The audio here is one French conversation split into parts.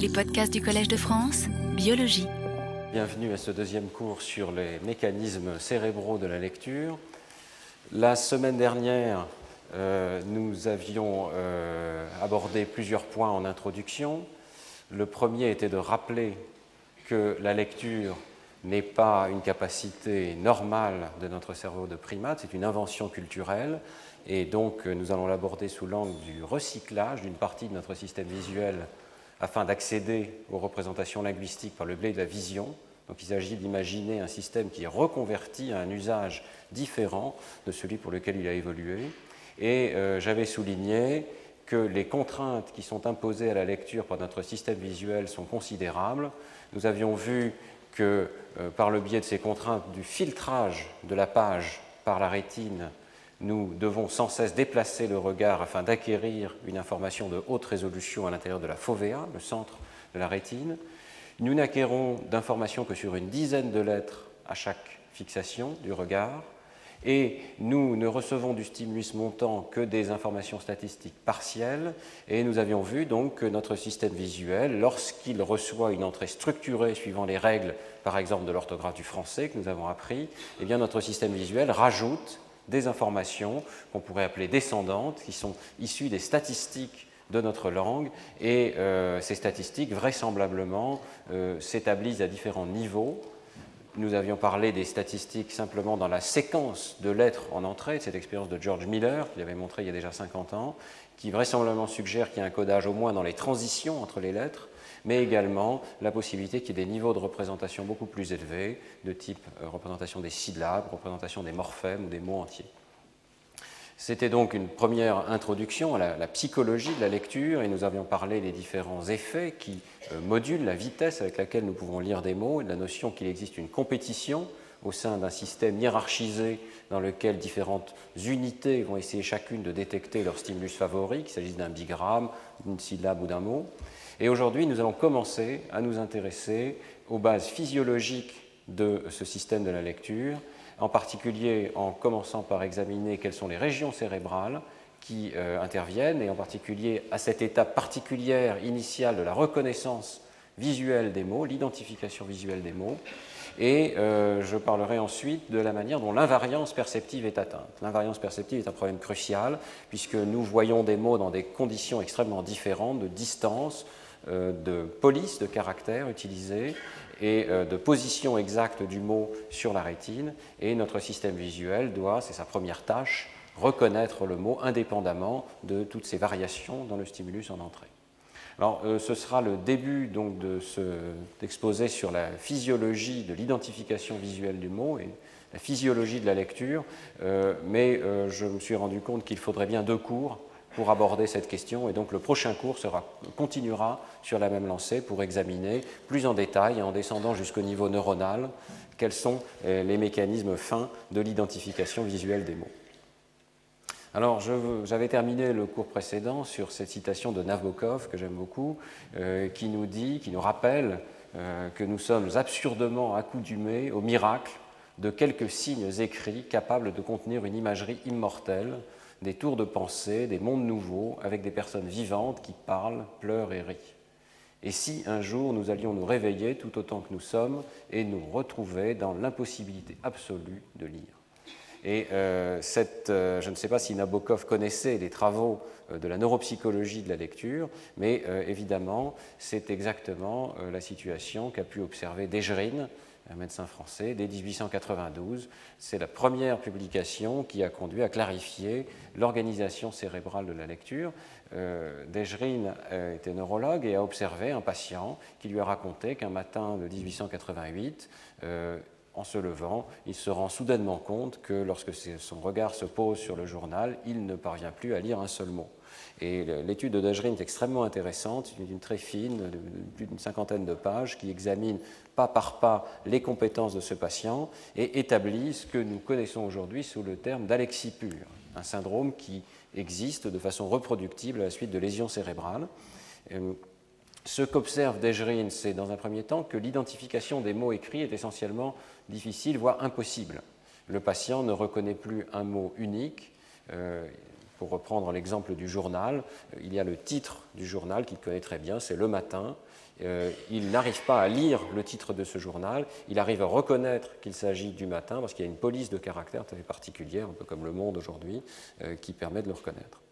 Les podcasts du Collège de France, Biologie. Bienvenue à ce deuxième cours sur les mécanismes cérébraux de la lecture. La semaine dernière, euh, nous avions euh, abordé plusieurs points en introduction. Le premier était de rappeler que la lecture n'est pas une capacité normale de notre cerveau de primate, c'est une invention culturelle. Et donc, nous allons l'aborder sous l'angle du recyclage d'une partie de notre système visuel afin d'accéder aux représentations linguistiques par le biais de la vision. Donc, il s'agit d'imaginer un système qui est reconverti à un usage différent de celui pour lequel il a évolué. Et euh, j'avais souligné que les contraintes qui sont imposées à la lecture par notre système visuel sont considérables. Nous avions vu que euh, par le biais de ces contraintes du filtrage de la page par la rétine, nous devons sans cesse déplacer le regard afin d'acquérir une information de haute résolution à l'intérieur de la fovea, le centre de la rétine. Nous n'acquérons d'informations que sur une dizaine de lettres à chaque fixation du regard et nous ne recevons du stimulus montant que des informations statistiques partielles, et nous avions vu donc que notre système visuel, lorsqu'il reçoit une entrée structurée suivant les règles, par exemple de l'orthographe du français que nous avons appris, eh bien notre système visuel rajoute des informations qu'on pourrait appeler descendantes, qui sont issues des statistiques de notre langue, et euh, ces statistiques vraisemblablement euh, s'établissent à différents niveaux. Nous avions parlé des statistiques simplement dans la séquence de lettres en entrée, cette expérience de George Miller, qu'il avait montré il y a déjà 50 ans, qui vraisemblablement suggère qu'il y a un codage au moins dans les transitions entre les lettres, mais également la possibilité qu'il y ait des niveaux de représentation beaucoup plus élevés, de type euh, représentation des syllabes, représentation des morphèmes ou des mots entiers. C'était donc une première introduction à la, psychologie de la lecture et nous avions parlé des différents effets qui euh, modulent la vitesse avec laquelle nous pouvons lire des mots et de la notion qu'il existe une compétition au sein d'un système hiérarchisé dans lequel différentes unités vont essayer chacune de détecter leur stimulus favori, qu'il s'agisse d'un bigramme, d'une syllabe ou d'un mot. Et aujourd'hui, nous allons commencer à nous intéresser aux bases physiologiques de ce système de la lecture en particulier en commençant par examiner quelles sont les régions cérébrales qui euh, interviennent, et en particulier à cette étape particulière initiale de la reconnaissance visuelle des mots, l'identification visuelle des mots, et euh, je parlerai ensuite de la manière dont l'invariance perceptive est atteinte. L'invariance perceptive est un problème crucial, puisque nous voyons des mots dans des conditions extrêmement différentes de distance, de police de caractères utilisés, et euh, de position exacte du mot sur la rétine. Et notre système visuel doit, c'est sa première tâche, reconnaître le mot indépendamment de toutes ces variations dans le stimulus en entrée. Alors, euh, ce sera le début donc, de d'exposer sur la physiologie de l'identification visuelle du mot et la physiologie de la lecture, euh, mais je me suis rendu compte qu'il faudrait bien deux cours pour aborder cette question. Et donc le prochain cours continuera sur la même lancée pour examiner plus en détail, en descendant jusqu'au niveau neuronal, quels sont euh, les mécanismes fins de l'identification visuelle des mots. Alors, j'avais terminé le cours précédent sur cette citation de Nabokov que j'aime beaucoup, euh, qui nous dit, qui nous rappelle euh, que nous sommes absurdement accoutumés au miracle de quelques signes écrits capables de contenir une imagerie immortelle des tours de pensée, des mondes nouveaux, avec des personnes vivantes qui parlent, pleurent et rient. Et si un jour nous allions nous réveiller tout autant que nous sommes et nous retrouver dans l'impossibilité absolue de lire et euh, cette, euh, je ne sais pas si Nabokov connaissait les travaux euh, de la neuropsychologie de la lecture, mais évidemment, c'est exactement la situation qu'a pu observer Desgerine un médecin français, dès 1892. C'est la première publication qui a conduit à clarifier l'organisation cérébrale de la lecture. Euh, euh, était neurologue et a observé un patient qui lui a raconté qu'un matin de 1888, euh, en se levant, il se rend soudainement compte que lorsque son regard se pose sur le journal, il ne parvient plus à lire un seul mot. Et l'étude de Dagerin est extrêmement intéressante, une, très fine, plus d'une cinquantaine de pages, qui examine pas par pas les compétences de ce patient et établit ce que nous connaissons aujourd'hui sous le terme d'alexie pure, un syndrome qui existe de façon reproductible à la suite de lésions cérébrales. Euh, ce qu'observe Degerin, c'est dans un premier temps que l'identification des mots écrits est essentiellement difficile, voire impossible. Le patient ne reconnaît plus un mot unique. Euh, Pour reprendre l'exemple du journal, il y a le titre du journal qu'il connaît très bien, c'est Le Matin. il n'arrive pas à lire le titre de ce journal, il arrive à reconnaître qu'il s'agit du matin parce qu'il y a une police de caractère très particulière, un peu comme le monde aujourd'hui, qui permet de le reconnaître.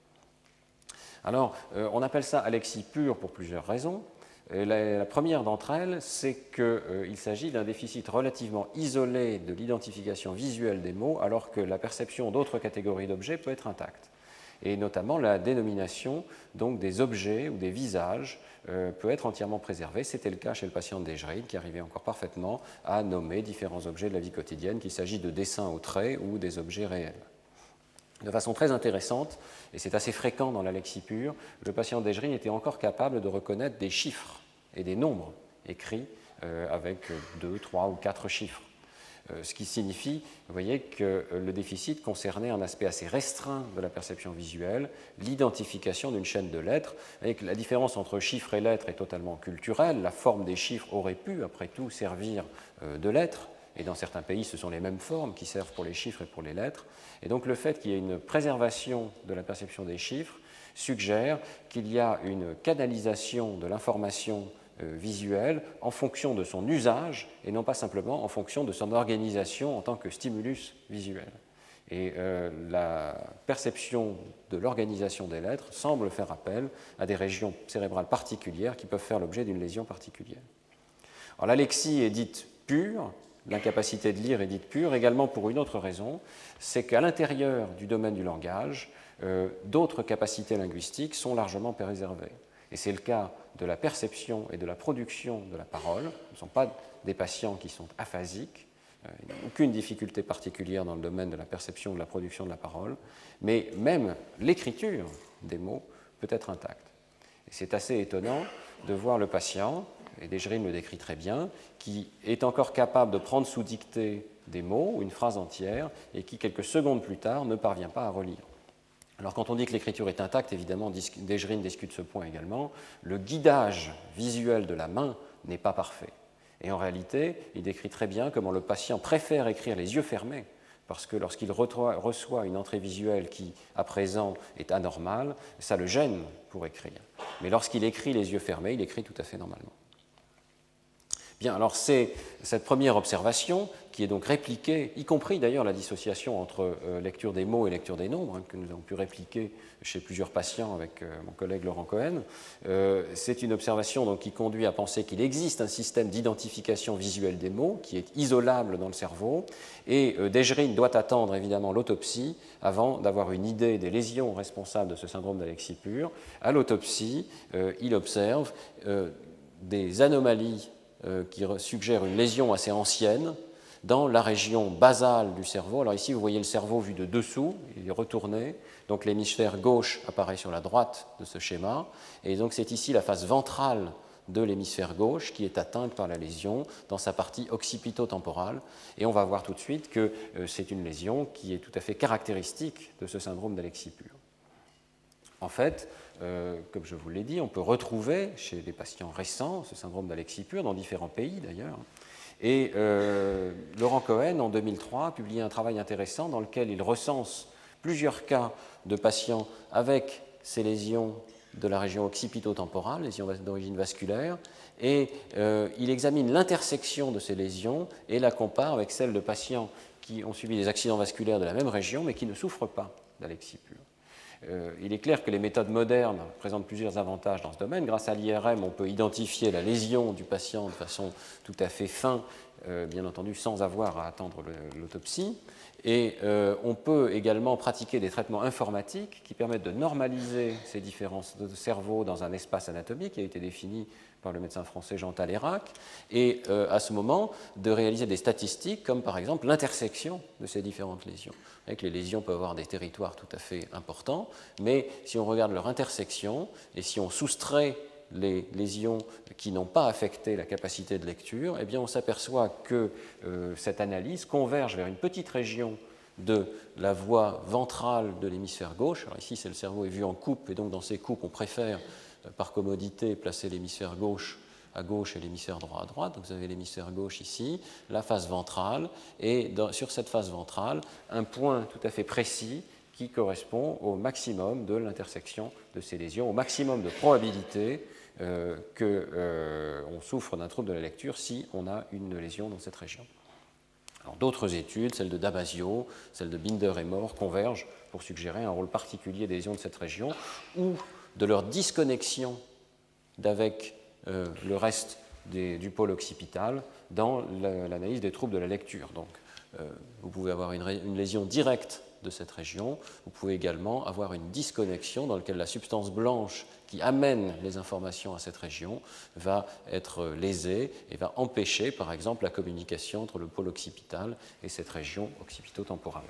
Alors, on appelle ça Alexis pur pour plusieurs raisons. La, première d'entre elles, c'est qu'il euh, s'agit d'un déficit relativement isolé de l'identification visuelle des mots, alors que la perception d'autres catégories d'objets peut être intacte. Et notamment la dénomination donc, des objets ou des visages euh, peut être entièrement préservée. C'était le cas chez le patient de qui arrivait encore parfaitement à nommer différents objets de la vie quotidienne, qu'il s'agit de dessins au trait ou des objets réels. De façon très intéressante, et c'est assez fréquent dans l'alexie pure, le patient d'Egery était encore capable de reconnaître des chiffres et des nombres écrits euh, avec deux, trois ou quatre chiffres. Euh, ce qui signifie, vous voyez, que le déficit concernait un aspect assez restreint de la perception visuelle, l'identification d'une chaîne de lettres. Avec la différence entre chiffres et lettres est totalement culturelle. La forme des chiffres aurait pu, après tout, servir euh, de lettres et dans certains pays, ce sont les mêmes formes qui servent pour les chiffres et pour les lettres. Et donc le fait qu'il y ait une préservation de la perception des chiffres suggère qu'il y a une canalisation de l'information euh, visuelle en fonction de son usage et non pas simplement en fonction de son organisation en tant que stimulus visuel. Et euh, la perception de l'organisation des lettres semble faire appel à des régions cérébrales particulières qui peuvent faire l'objet d'une lésion particulière. l'alexie est dite pure l'incapacité de lire est dite pure, également pour une autre raison, c'est qu'à l'intérieur du domaine du langage, euh, d'autres capacités linguistiques sont largement préservées. Et c'est le cas de la perception et de la production de la parole. Ce ne sont pas des patients qui sont aphasiques, euh, aucune difficulté particulière dans le domaine de la perception et de la production de la parole, mais même l'écriture des mots peut être intacte. C'est assez étonnant de voir le patient et Desjardins le décrit très bien, qui est encore capable de prendre sous dictée des mots ou une phrase entière et qui, quelques secondes plus tard, ne parvient pas à relire. Alors quand on dit que l'écriture est intacte, évidemment, Desjardins discute ce point également, le guidage visuel de la main n'est pas parfait. Et en réalité, il décrit très bien comment le patient préfère écrire les yeux fermés, parce que lorsqu'il reçoit une entrée visuelle qui, à présent, est anormale, ça le gêne pour écrire. Mais lorsqu'il écrit les yeux fermés, il écrit tout à fait normalement. Bien, alors c'est cette première observation qui est donc répliquée, y compris d'ailleurs la dissociation entre euh, lecture des mots et lecture des nombres, hein, que nous avons pu répliquer chez plusieurs patients avec euh, mon collègue Laurent Cohen. Euh, c'est une observation qui conduit à penser qu'il existe un système d'identification visuelle des mots qui est isolable dans le cerveau, et Desgerine doit attendre évidemment l'autopsie avant d'avoir une idée des lésions responsables de ce syndrome d'Alexis pur. À l'autopsie, il observe des anomalies qui suggère une lésion assez ancienne dans la région basale du cerveau. Alors ici, vous voyez le cerveau vu de dessous, il est retourné, donc l'hémisphère gauche apparaît sur la droite de ce schéma, et donc c'est ici la face ventrale de l'hémisphère gauche qui est atteinte par la lésion dans sa partie occipito-temporale. Et on va voir tout de suite que euh, c'est une lésion qui est tout à fait caractéristique de ce syndrome d'Alexis pur. En fait, euh, comme je vous l'ai dit, on peut retrouver chez les patients récents ce syndrome d'Alexis pur dans différents pays d'ailleurs. Et euh, Laurent Cohen, en 2003, a publié un travail intéressant dans lequel il recense plusieurs cas de patients avec ces lésions de la région occipito-temporale, lésions d'origine vasculaire, et euh, il examine l'intersection de ces lésions et la compare avec celles de patients qui ont subi des accidents vasculaires de la même région mais qui ne souffrent pas d'Alexis pur. Euh, il est clair que les méthodes modernes présentent plusieurs avantages dans ce domaine. Grâce à l'IRM, on peut identifier la lésion du patient de façon tout à fait fine, euh, bien entendu sans avoir à attendre l'autopsie. Et euh, on peut également pratiquer des traitements informatiques qui permettent de normaliser ces différences de cerveau dans un espace anatomique qui a été défini le médecin français Jean Talérac, et euh, à ce moment de réaliser des statistiques comme par exemple l'intersection de ces différentes lésions. Avec les lésions peuvent avoir des territoires tout à fait importants, mais si on regarde leur intersection et si on soustrait les lésions qui n'ont pas affecté la capacité de lecture, eh bien on s'aperçoit que euh, cette analyse converge vers une petite région de la voie ventrale de l'hémisphère gauche. Ici, c'est le cerveau est vu en coupe, et donc dans ces coupes, on préfère par commodité placer l'hémisphère gauche à gauche et l'hémisphère droit à droite. Donc vous avez l'hémisphère gauche ici, la face ventrale, et sur cette face ventrale, un point tout à fait précis qui correspond au maximum de l'intersection de ces lésions, au maximum de probabilité euh, qu'on euh, souffre d'un trouble de la lecture si on a une lésion dans cette région. D'autres études, celles de Damasio, celles de Binder et Moore, convergent pour suggérer un rôle particulier des lésions de cette région de leur disconnexion d'avec euh, le reste du pôle occipital dans l'analyse des troubles de la lecture. Donc, vous pouvez avoir une lésion directe de cette région. Vous pouvez également avoir une disconnexion dans laquelle la substance blanche qui amène les informations à cette région va être lésée et va empêcher, par exemple, la communication entre le pôle occipital et cette région occipitotemporale.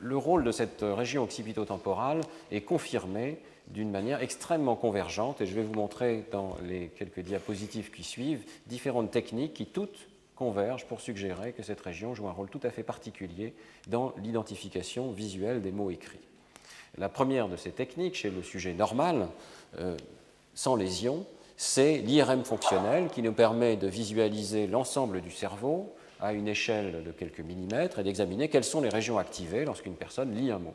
Le rôle de cette région occipitotemporale est confirmé d'une manière extrêmement convergente et je vais vous montrer dans les quelques diapositives qui suivent différentes techniques qui toutes convergent pour suggérer que cette région joue un rôle tout à fait particulier dans l'identification visuelle des mots écrits. La première de ces techniques, chez le sujet normal, euh, sans lésion, c'est l'IRM fonctionnel qui nous permet de visualiser l'ensemble du cerveau à une échelle de quelques millimètres et d'examiner quelles sont les régions activées lorsqu'une personne lit un mot.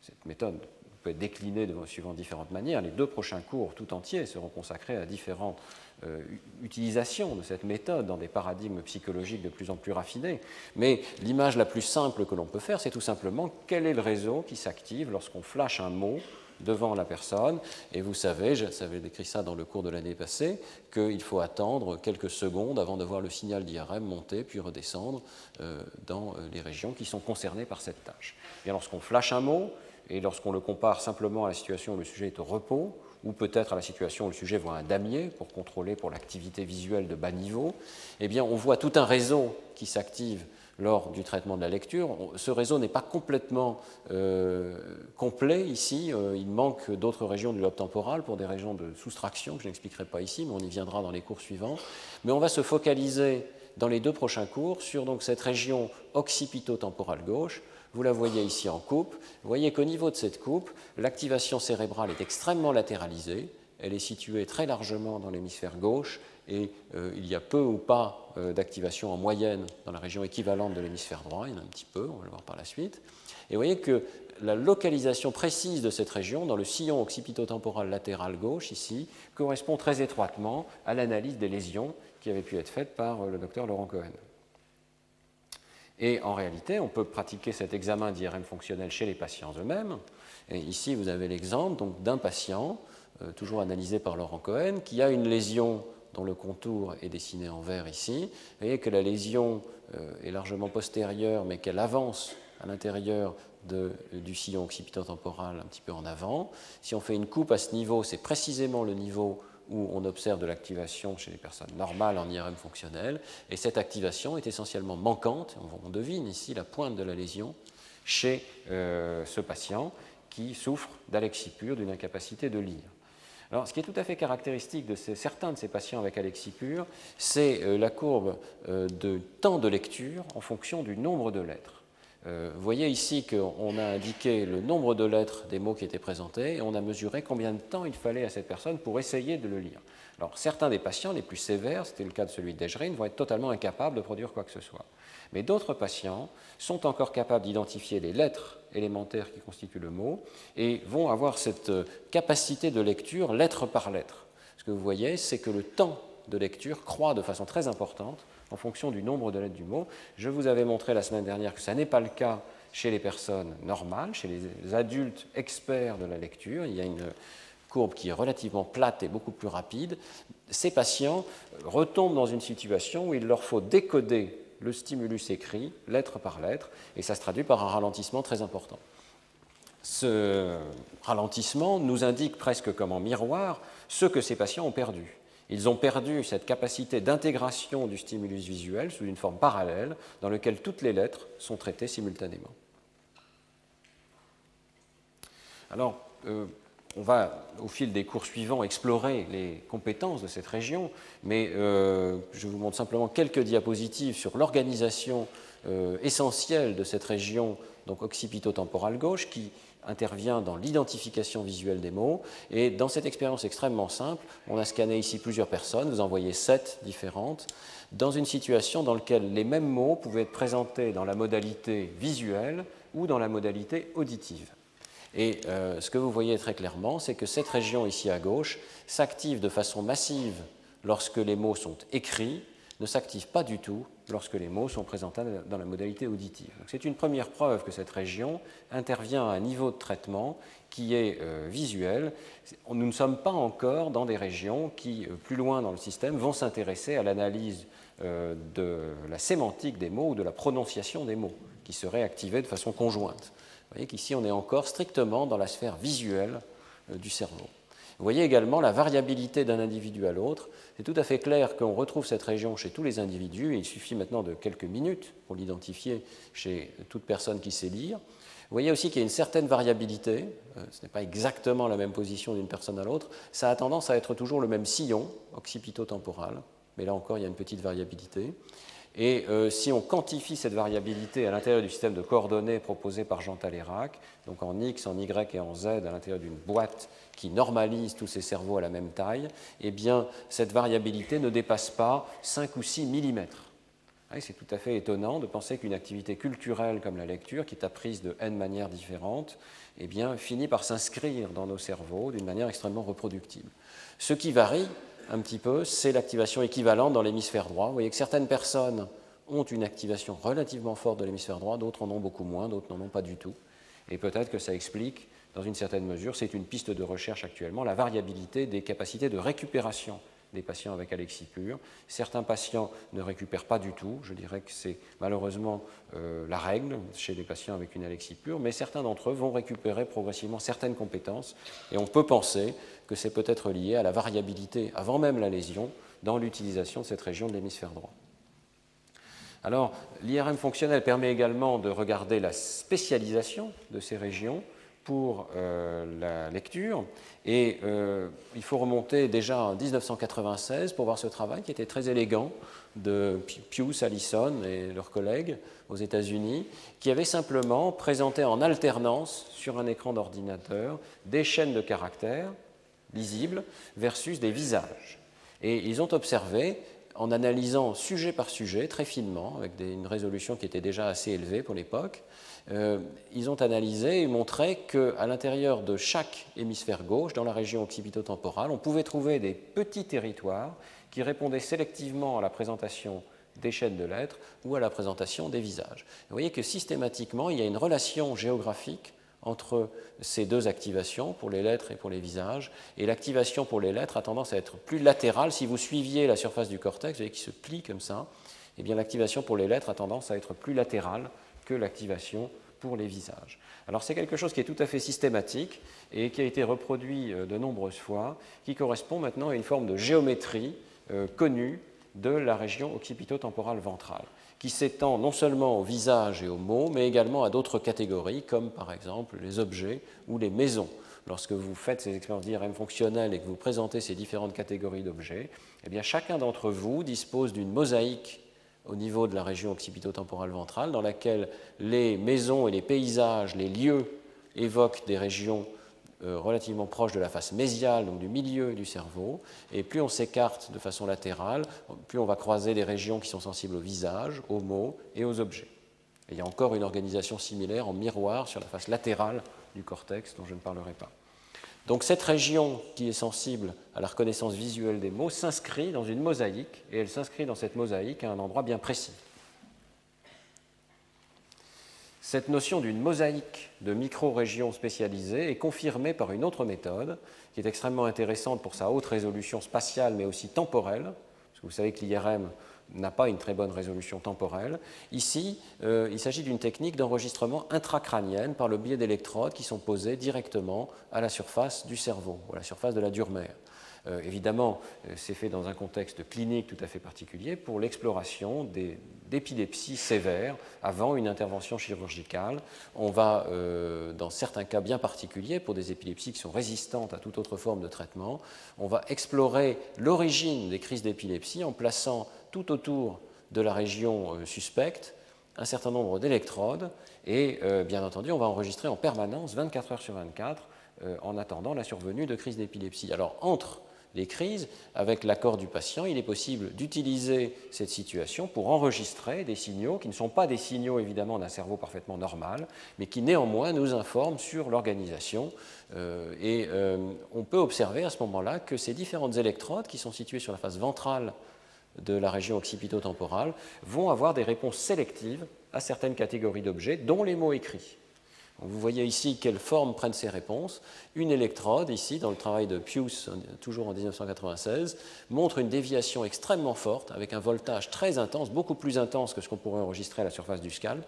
Cette méthode peut être déclinée de, suivant différentes manières. Les deux prochains cours tout entiers seront consacrés à différentes euh, utilisation de cette méthode dans des paradigmes psychologiques de plus en plus raffinés. Mais l'image la plus simple que l'on peut faire, c'est tout simplement quel est le réseau qui s'active lorsqu'on flash un mot devant la personne. Et vous savez, j'avais décrit ça dans le cours de l'année passée, qu'il faut attendre quelques secondes avant de voir le signal d'IRM monter puis redescendre euh, dans euh, les régions qui sont concernées par cette tâche. Et lorsqu'on flash un mot, et lorsqu'on le compare simplement à la situation où le sujet est au repos, ou peut-être à la situation où le sujet voit un damier pour contrôler pour l'activité visuelle de bas niveau, eh bien on voit tout un réseau qui s'active lors du traitement de la lecture. Ce réseau n'est pas complètement euh, complet ici, euh, il manque d'autres régions du lobe temporal pour des régions de soustraction que je n'expliquerai pas ici, mais on y viendra dans les cours suivants. Mais on va se focaliser dans les deux prochains cours sur cette région occipito-temporale gauche vous la voyez ici en coupe. Vous voyez qu'au niveau de cette coupe, l'activation cérébrale est extrêmement latéralisée. Elle est située très largement dans l'hémisphère gauche et euh, il y a peu ou pas euh, d'activation en moyenne dans la région équivalente de l'hémisphère droit. Il y en a un petit peu, on va le voir par la suite. Et vous voyez que la localisation précise de cette région dans le sillon occipitotemporal latéral gauche, ici, correspond très étroitement à l'analyse des lésions qui avait pu être faite par euh, le docteur Laurent Cohen. Et en réalité, on peut pratiquer cet examen d'IRM fonctionnel chez les patients eux-mêmes. Et ici, vous avez l'exemple d'un patient, euh, toujours analysé par Laurent Cohen, qui a une lésion dont le contour est dessiné en vert ici. Vous voyez que la lésion euh, est largement postérieure, mais qu'elle avance à l'intérieur du sillon occipitotemporal un petit peu en avant. Si on fait une coupe à ce niveau, c'est précisément le niveau où on observe de l'activation chez les personnes normales en IRM fonctionnel, et cette activation est essentiellement manquante, on devine ici la pointe de la lésion, chez euh, ce patient qui souffre d'alexipure, d'une incapacité de lire. Alors, ce qui est tout à fait caractéristique de certains de ces patients avec alexipure, c'est euh, la courbe euh, de temps de lecture en fonction du nombre de lettres. Euh, vous voyez ici qu'on a indiqué le nombre de lettres des mots qui étaient présentés et on a mesuré combien de temps il fallait à cette personne pour essayer de le lire. Alors, certains des patients les plus sévères, c'était le cas de celui d'Egerine, vont être totalement incapables de produire quoi que ce soit. Mais d'autres patients sont encore capables d'identifier les lettres élémentaires qui constituent le mot et vont avoir cette euh, capacité de lecture lettre par lettre. Ce que vous voyez, c'est que le temps de lecture croît de façon très importante en fonction du nombre de lettres du mot. Je vous avais montré la semaine dernière que ça n'est pas le cas chez les personnes normales, chez les adultes experts de la lecture. Il y a une courbe qui est relativement plate et beaucoup plus rapide. Ces patients retombent dans une situation où il leur faut décoder le stimulus écrit, lettre par lettre, et ça se traduit par un ralentissement très important. Ce ralentissement nous indique presque comme en miroir ce que ces patients ont perdu. Ils ont perdu cette capacité d'intégration du stimulus visuel sous une forme parallèle dans laquelle toutes les lettres sont traitées simultanément. Alors, euh, on va, au fil des cours suivants, explorer les compétences de cette région, mais euh, je vous montre simplement quelques diapositives sur l'organisation euh, essentielle de cette région, donc occipito-temporale gauche, qui intervient dans l'identification visuelle des mots. Et dans cette expérience extrêmement simple, on a scanné ici plusieurs personnes, vous en voyez sept différentes, dans une situation dans laquelle les mêmes mots pouvaient être présentés dans la modalité visuelle ou dans la modalité auditive. Et euh, ce que vous voyez très clairement, c'est que cette région ici à gauche s'active de façon massive lorsque les mots sont écrits, ne s'active pas du tout lorsque les mots sont présentés dans la modalité auditive. C'est une première preuve que cette région intervient à un niveau de traitement qui est euh, visuel. Nous ne sommes pas encore dans des régions qui, euh, plus loin dans le système, vont s'intéresser à l'analyse de la sémantique des mots ou de la prononciation des mots, qui serait activée de façon conjointe. Vous voyez qu'ici, on est encore strictement dans la sphère visuelle du cerveau. Vous voyez également la variabilité d'un individu à l'autre. C'est tout à fait clair qu'on retrouve cette région chez tous les individus, il suffit maintenant de quelques minutes pour l'identifier chez toute personne qui sait lire. Vous voyez aussi qu'il y a une certaine variabilité, euh, ce n'est pas exactement la même position d'une personne à l'autre, ça a tendance à être toujours le même sillon occipito-temporal, mais là encore il y a une petite variabilité. Et euh, si on quantifie cette variabilité à l'intérieur du système de coordonnées proposé par Jean Talérac, donc en X, en Y et en Z, à l'intérieur d'une boîte qui normalise tous ces cerveaux à la même taille, eh bien, cette variabilité ne dépasse pas 5 ou 6 mm. C'est tout à fait étonnant de penser qu'une activité culturelle comme la lecture, qui est apprise de N manières différentes, eh bien, finit par s'inscrire dans nos cerveaux d'une manière extrêmement reproductible. Ce qui varie, un petit peu, c'est l'activation équivalente dans l'hémisphère droit. Vous voyez que certaines personnes ont une activation relativement forte de l'hémisphère droit, d'autres en ont beaucoup moins, d'autres n'en ont pas du tout. Et peut-être que ça explique, dans une certaine mesure, c'est une piste de recherche actuellement, la variabilité des capacités de récupération des patients avec alexie pure. Certains patients ne récupèrent pas du tout, je dirais que c'est malheureusement euh, la règle chez les patients avec une alexie pure, mais certains d'entre eux vont récupérer progressivement certaines compétences et on peut penser que c'est peut-être lié à la variabilité, avant même la lésion, dans l'utilisation de cette région de l'hémisphère droit. Alors, l'IRM fonctionnel permet également de regarder la spécialisation de ces régions pour euh, la lecture. Et euh, il faut remonter déjà en 1996 pour voir ce travail qui était très élégant de Pius, Allison et leurs collègues aux États-Unis, qui avaient simplement présenté en alternance sur un écran d'ordinateur des chaînes de caractères lisibles versus des visages. Et ils ont observé en analysant sujet par sujet, très finement, avec une résolution qui était déjà assez élevée pour l'époque, euh, ils ont analysé et montré qu'à l'intérieur de chaque hémisphère gauche, dans la région occipito-temporale, on pouvait trouver des petits territoires qui répondaient sélectivement à la présentation des chaînes de lettres ou à la présentation des visages. Vous voyez que systématiquement, il y a une relation géographique entre ces deux activations, pour les lettres et pour les visages. Et l'activation pour les lettres a tendance à être plus latérale. Si vous suiviez la surface du cortex, vous voyez qu'il se plie comme ça, eh bien l'activation pour les lettres a tendance à être plus latérale que l'activation pour les visages. Alors c'est quelque chose qui est tout à fait systématique et qui a été reproduit euh, de nombreuses fois, qui correspond maintenant à une forme de géométrie euh, connue de la région occipito-temporale ventrale qui s'étend non seulement au visage et aux mots, mais également à d'autres catégories, comme par exemple les objets ou les maisons. Lorsque vous faites ces expériences d'IRM fonctionnelles et que vous présentez ces différentes catégories d'objets, eh bien chacun d'entre vous dispose d'une mosaïque au niveau de la région occipito-temporale ventrale, dans laquelle les maisons et les paysages, les lieux évoquent des régions relativement proche de la face mésiale, donc du milieu du cerveau. Et plus on s'écarte de façon latérale, plus on va croiser des régions qui sont sensibles au visage, aux mots et aux objets. il y a encore une organisation similaire en miroir sur la face latérale du cortex, dont je ne parlerai pas. Donc cette région qui est sensible à la reconnaissance visuelle des mots s'inscrit dans une mosaïque, et elle s'inscrit dans cette mosaïque à un endroit bien précis. Cette notion d'une mosaïque de micro-régions spécialisées est confirmée par une autre méthode qui est extrêmement intéressante pour sa haute résolution spatiale mais aussi temporelle, vous savez que l'IRM n'a pas une très bonne résolution temporelle. Ici, euh, il s'agit d'une technique d'enregistrement intracrânienne par le biais d'électrodes qui sont posées directement à la surface du cerveau, à la surface de la dure mère. Euh, évidemment, euh, c'est fait dans un contexte clinique tout à fait particulier pour l'exploration d'épilepsies sévères avant une intervention chirurgicale. On va, euh, dans certains cas bien particuliers, pour des épilepsies qui sont résistantes à toute autre forme de traitement, on va explorer l'origine des crises d'épilepsie en plaçant tout autour de la région suspecte un certain nombre d'électrodes et bien entendu on va enregistrer en permanence 24 heures sur 24 en attendant la survenue de crises d'épilepsie. Les crises, avec l'accord du patient, il est possible d'utiliser cette situation pour enregistrer des signaux qui ne sont pas des signaux évidemment d'un cerveau parfaitement normal, mais qui néanmoins nous informent sur l'organisation. Euh, et euh, on peut observer à ce moment-là que ces différentes électrodes qui sont situées sur la face ventrale de la région occipito-temporale vont avoir des réponses sélectives à certaines catégories d'objets, dont les mots écrits. Vous voyez ici quelle forme prennent ces réponses. Une électrode, ici, dans le travail de Pius, toujours en 1996, montre une déviation extrêmement forte, avec un voltage très intense, beaucoup plus intense que ce qu'on pourrait enregistrer à la surface du scalp.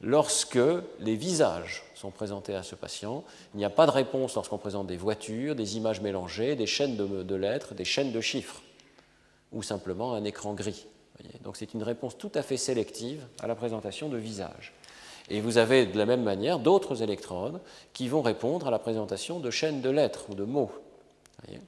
Lorsque les visages sont présentés à ce patient, il n'y a pas de réponse lorsqu'on présente des voitures, des images mélangées, des chaînes de, lettres, des chaînes de chiffres, ou simplement un écran gris. Donc c'est une réponse tout à fait sélective à la présentation de visages. Et vous avez de la même manière d'autres électrodes qui vont répondre à la présentation de chaînes de lettres ou de mots. Voyez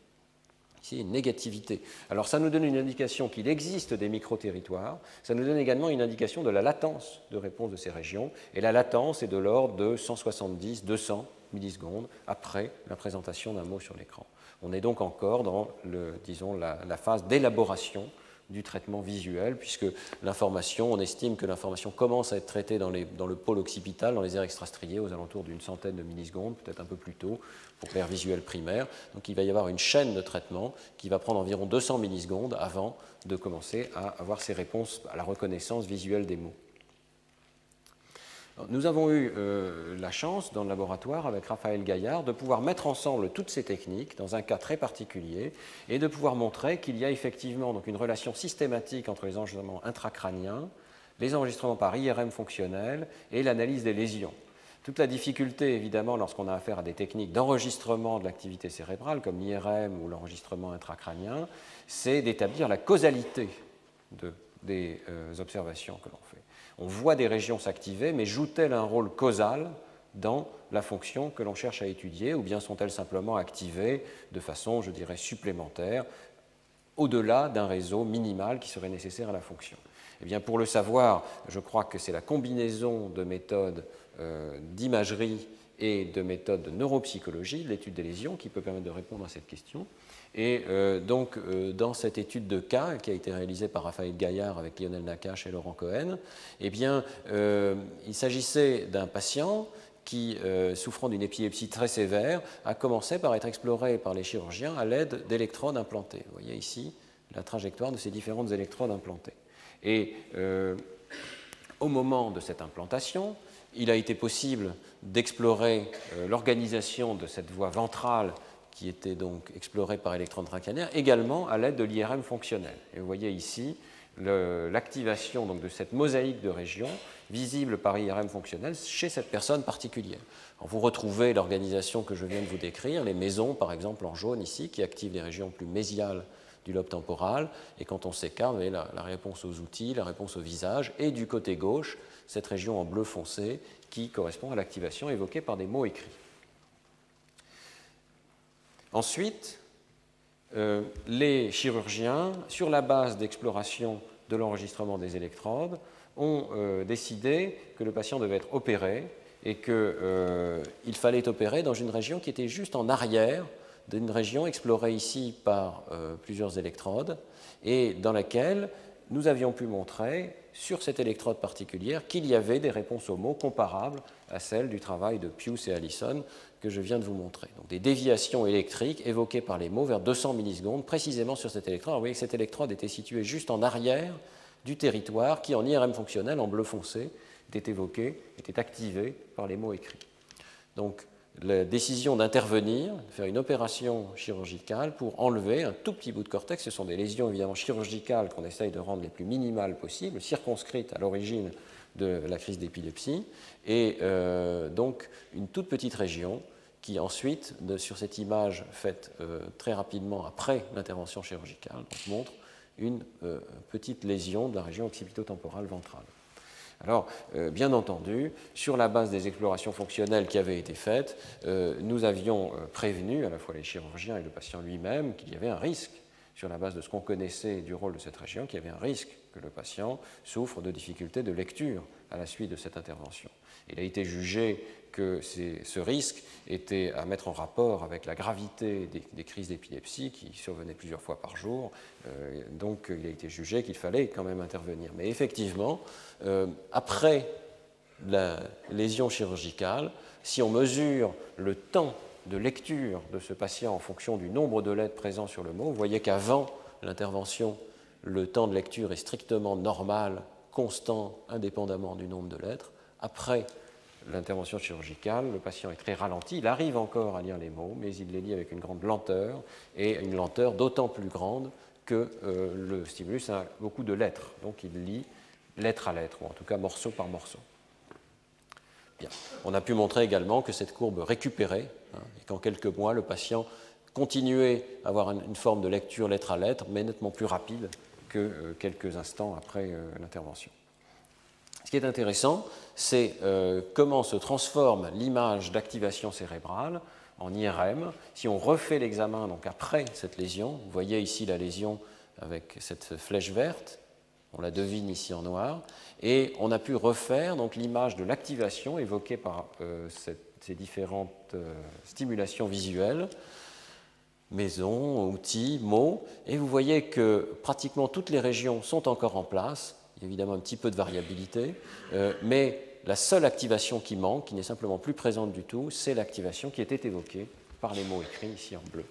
Ici, une négativité. Alors ça nous donne une indication qu'il existe des micro-territoires, ça nous donne également une indication de la latence de réponse de ces régions, et la latence est de l'ordre de 170-200 millisecondes après la présentation d'un mot sur l'écran. On est donc encore dans le, disons, la, la phase d'élaboration du traitement visuel, puisque l'information, on estime que l'information commence à être traitée dans, le pôle occipital, dans les aires extrastriées, aux alentours d'une centaine de millisecondes, peut-être un peu plus tôt, pour l'air visuel primaire. Donc il va y avoir une chaîne de traitement qui va prendre environ 200 millisecondes avant de commencer à avoir ces réponses à la reconnaissance visuelle des mots. Nous avons eu euh, la chance dans le laboratoire avec Raphaël Gaillard de pouvoir mettre ensemble toutes ces techniques dans un cas très particulier et de pouvoir montrer qu'il y a effectivement une relation systématique entre les enregistrements intracrâniens, les enregistrements par IRM fonctionnel et l'analyse des lésions. Toute la difficulté, évidemment, lorsqu'on a affaire à des techniques d'enregistrement de l'activité cérébrale, comme l'IRM ou l'enregistrement intracrânien, c'est d'établir la causalité des euh, observations que l'on fait on voit des régions s'activer, mais jouent-elles un rôle causal dans la fonction que l'on cherche à étudier, ou bien sont-elles simplement activées de façon, je dirais, supplémentaire, au-delà d'un réseau minimal qui serait nécessaire à la fonction? Eh bien, pour le savoir, je crois que c'est la combinaison de méthodes euh, d'imagerie et de méthodes de neuropsychologie, de l'étude des lésions, qui peut permettre de répondre à cette question. Et euh, donc, euh, dans cette étude de cas qui a été réalisée par Raphaël Gaillard avec Lionel Nakache et Laurent Cohen, eh bien, euh, il s'agissait d'un patient qui, souffrant d'une épilepsie très sévère, a commencé par être exploré par les chirurgiens à l'aide d'électrodes implantées. Vous voyez ici la trajectoire de ces différentes électrodes implantées. Et au moment de cette implantation, il a été possible d'explorer l'organisation de cette voie ventrale qui était donc exploré par électron tracanière, également à l'aide de l'IRM fonctionnel. Et vous voyez ici l'activation de cette mosaïque de régions visible par IRM fonctionnel chez cette personne particulière. vous retrouvez l'organisation que je viens de vous décrire, les maisons par exemple en jaune ici, qui activent les régions plus mésiales du lobe temporal, et quand on s'écarte, vous avez la, la réponse aux outils, la réponse au visage, et du côté gauche, cette région en bleu foncé qui correspond à l'activation évoquée par des mots écrits. Ensuite, euh, les chirurgiens, sur la base d'exploration de l'enregistrement des électrodes, ont euh, décidé que le patient devait être opéré et qu'il euh, fallait opérer dans une région qui était juste en arrière d'une région explorée ici par plusieurs électrodes et dans laquelle nous avions pu montrer sur cette électrode particulière qu'il y avait des réponses aux mots comparables à celles du travail de Pius et Allison que je viens de vous montrer. Donc des déviations électriques évoquées par les mots vers 200 millisecondes, précisément sur cette électrode. vous voyez que cette électrode était située juste en arrière du territoire qui, en IRM fonctionnel, en bleu foncé, était évoqué, était activé par les mots écrits. Donc la décision d'intervenir, de faire une opération chirurgicale pour enlever un tout petit bout de cortex, ce sont des lésions évidemment chirurgicales qu'on essaye de rendre les plus minimales possibles, circonscrites à l'origine de la crise d'épilepsie, et euh, donc une toute petite région qui ensuite, sur cette image faite euh, très rapidement après l'intervention chirurgicale, montre une euh, petite lésion de la région occipito-temporale ventrale. Alors, bien entendu, sur la base des explorations fonctionnelles qui avaient été faites, nous avions prévenu, à la fois les chirurgiens et le patient lui-même, qu'il y avait un risque sur la base de ce qu'on connaissait du rôle de cette région, qu'il y avait un risque que le patient souffre de difficultés de lecture à la suite de cette intervention. Il a été jugé que ce risque était à mettre en rapport avec la gravité des, crises d'épilepsie qui survenaient plusieurs fois par jour. Euh, donc il a été jugé qu'il fallait quand même intervenir. Mais effectivement, euh, après la lésion chirurgicale, si on mesure le temps de lecture de ce patient en fonction du nombre de lettres présents sur le mot, vous voyez qu'avant l'intervention, le temps de lecture est strictement normal, constant, indépendamment du nombre de lettres. Après l'intervention chirurgicale, le patient est très ralenti, il arrive encore à lire les mots, mais il les lit avec une grande lenteur, et une lenteur d'autant plus grande que euh, le stimulus a beaucoup de lettres. Donc il lit lettre à lettre, ou en tout cas morceau par morceau. On a pu montrer également que cette courbe récupérait, hein, et qu'en quelques mois, le patient continuait à avoir une forme de lecture lettre à lettre, mais nettement plus rapide que euh, quelques instants après euh, l'intervention. Ce qui est intéressant, c'est euh, comment se transforme l'image d'activation cérébrale en IRM. Si on refait l'examen donc après cette lésion, vous voyez ici la lésion avec cette flèche verte, on la devine ici en noir, et on a pu refaire donc l'image de l'activation évoquée par euh, ces différentes euh, stimulations visuelles, maison, outils, mots, et vous voyez que pratiquement toutes les régions sont encore en place, évidemment un petit peu de variabilité, euh, mais la seule activation qui manque, qui n'est simplement plus présente du tout, c'est l'activation qui était évoquée par les mots écrits ici en bleu.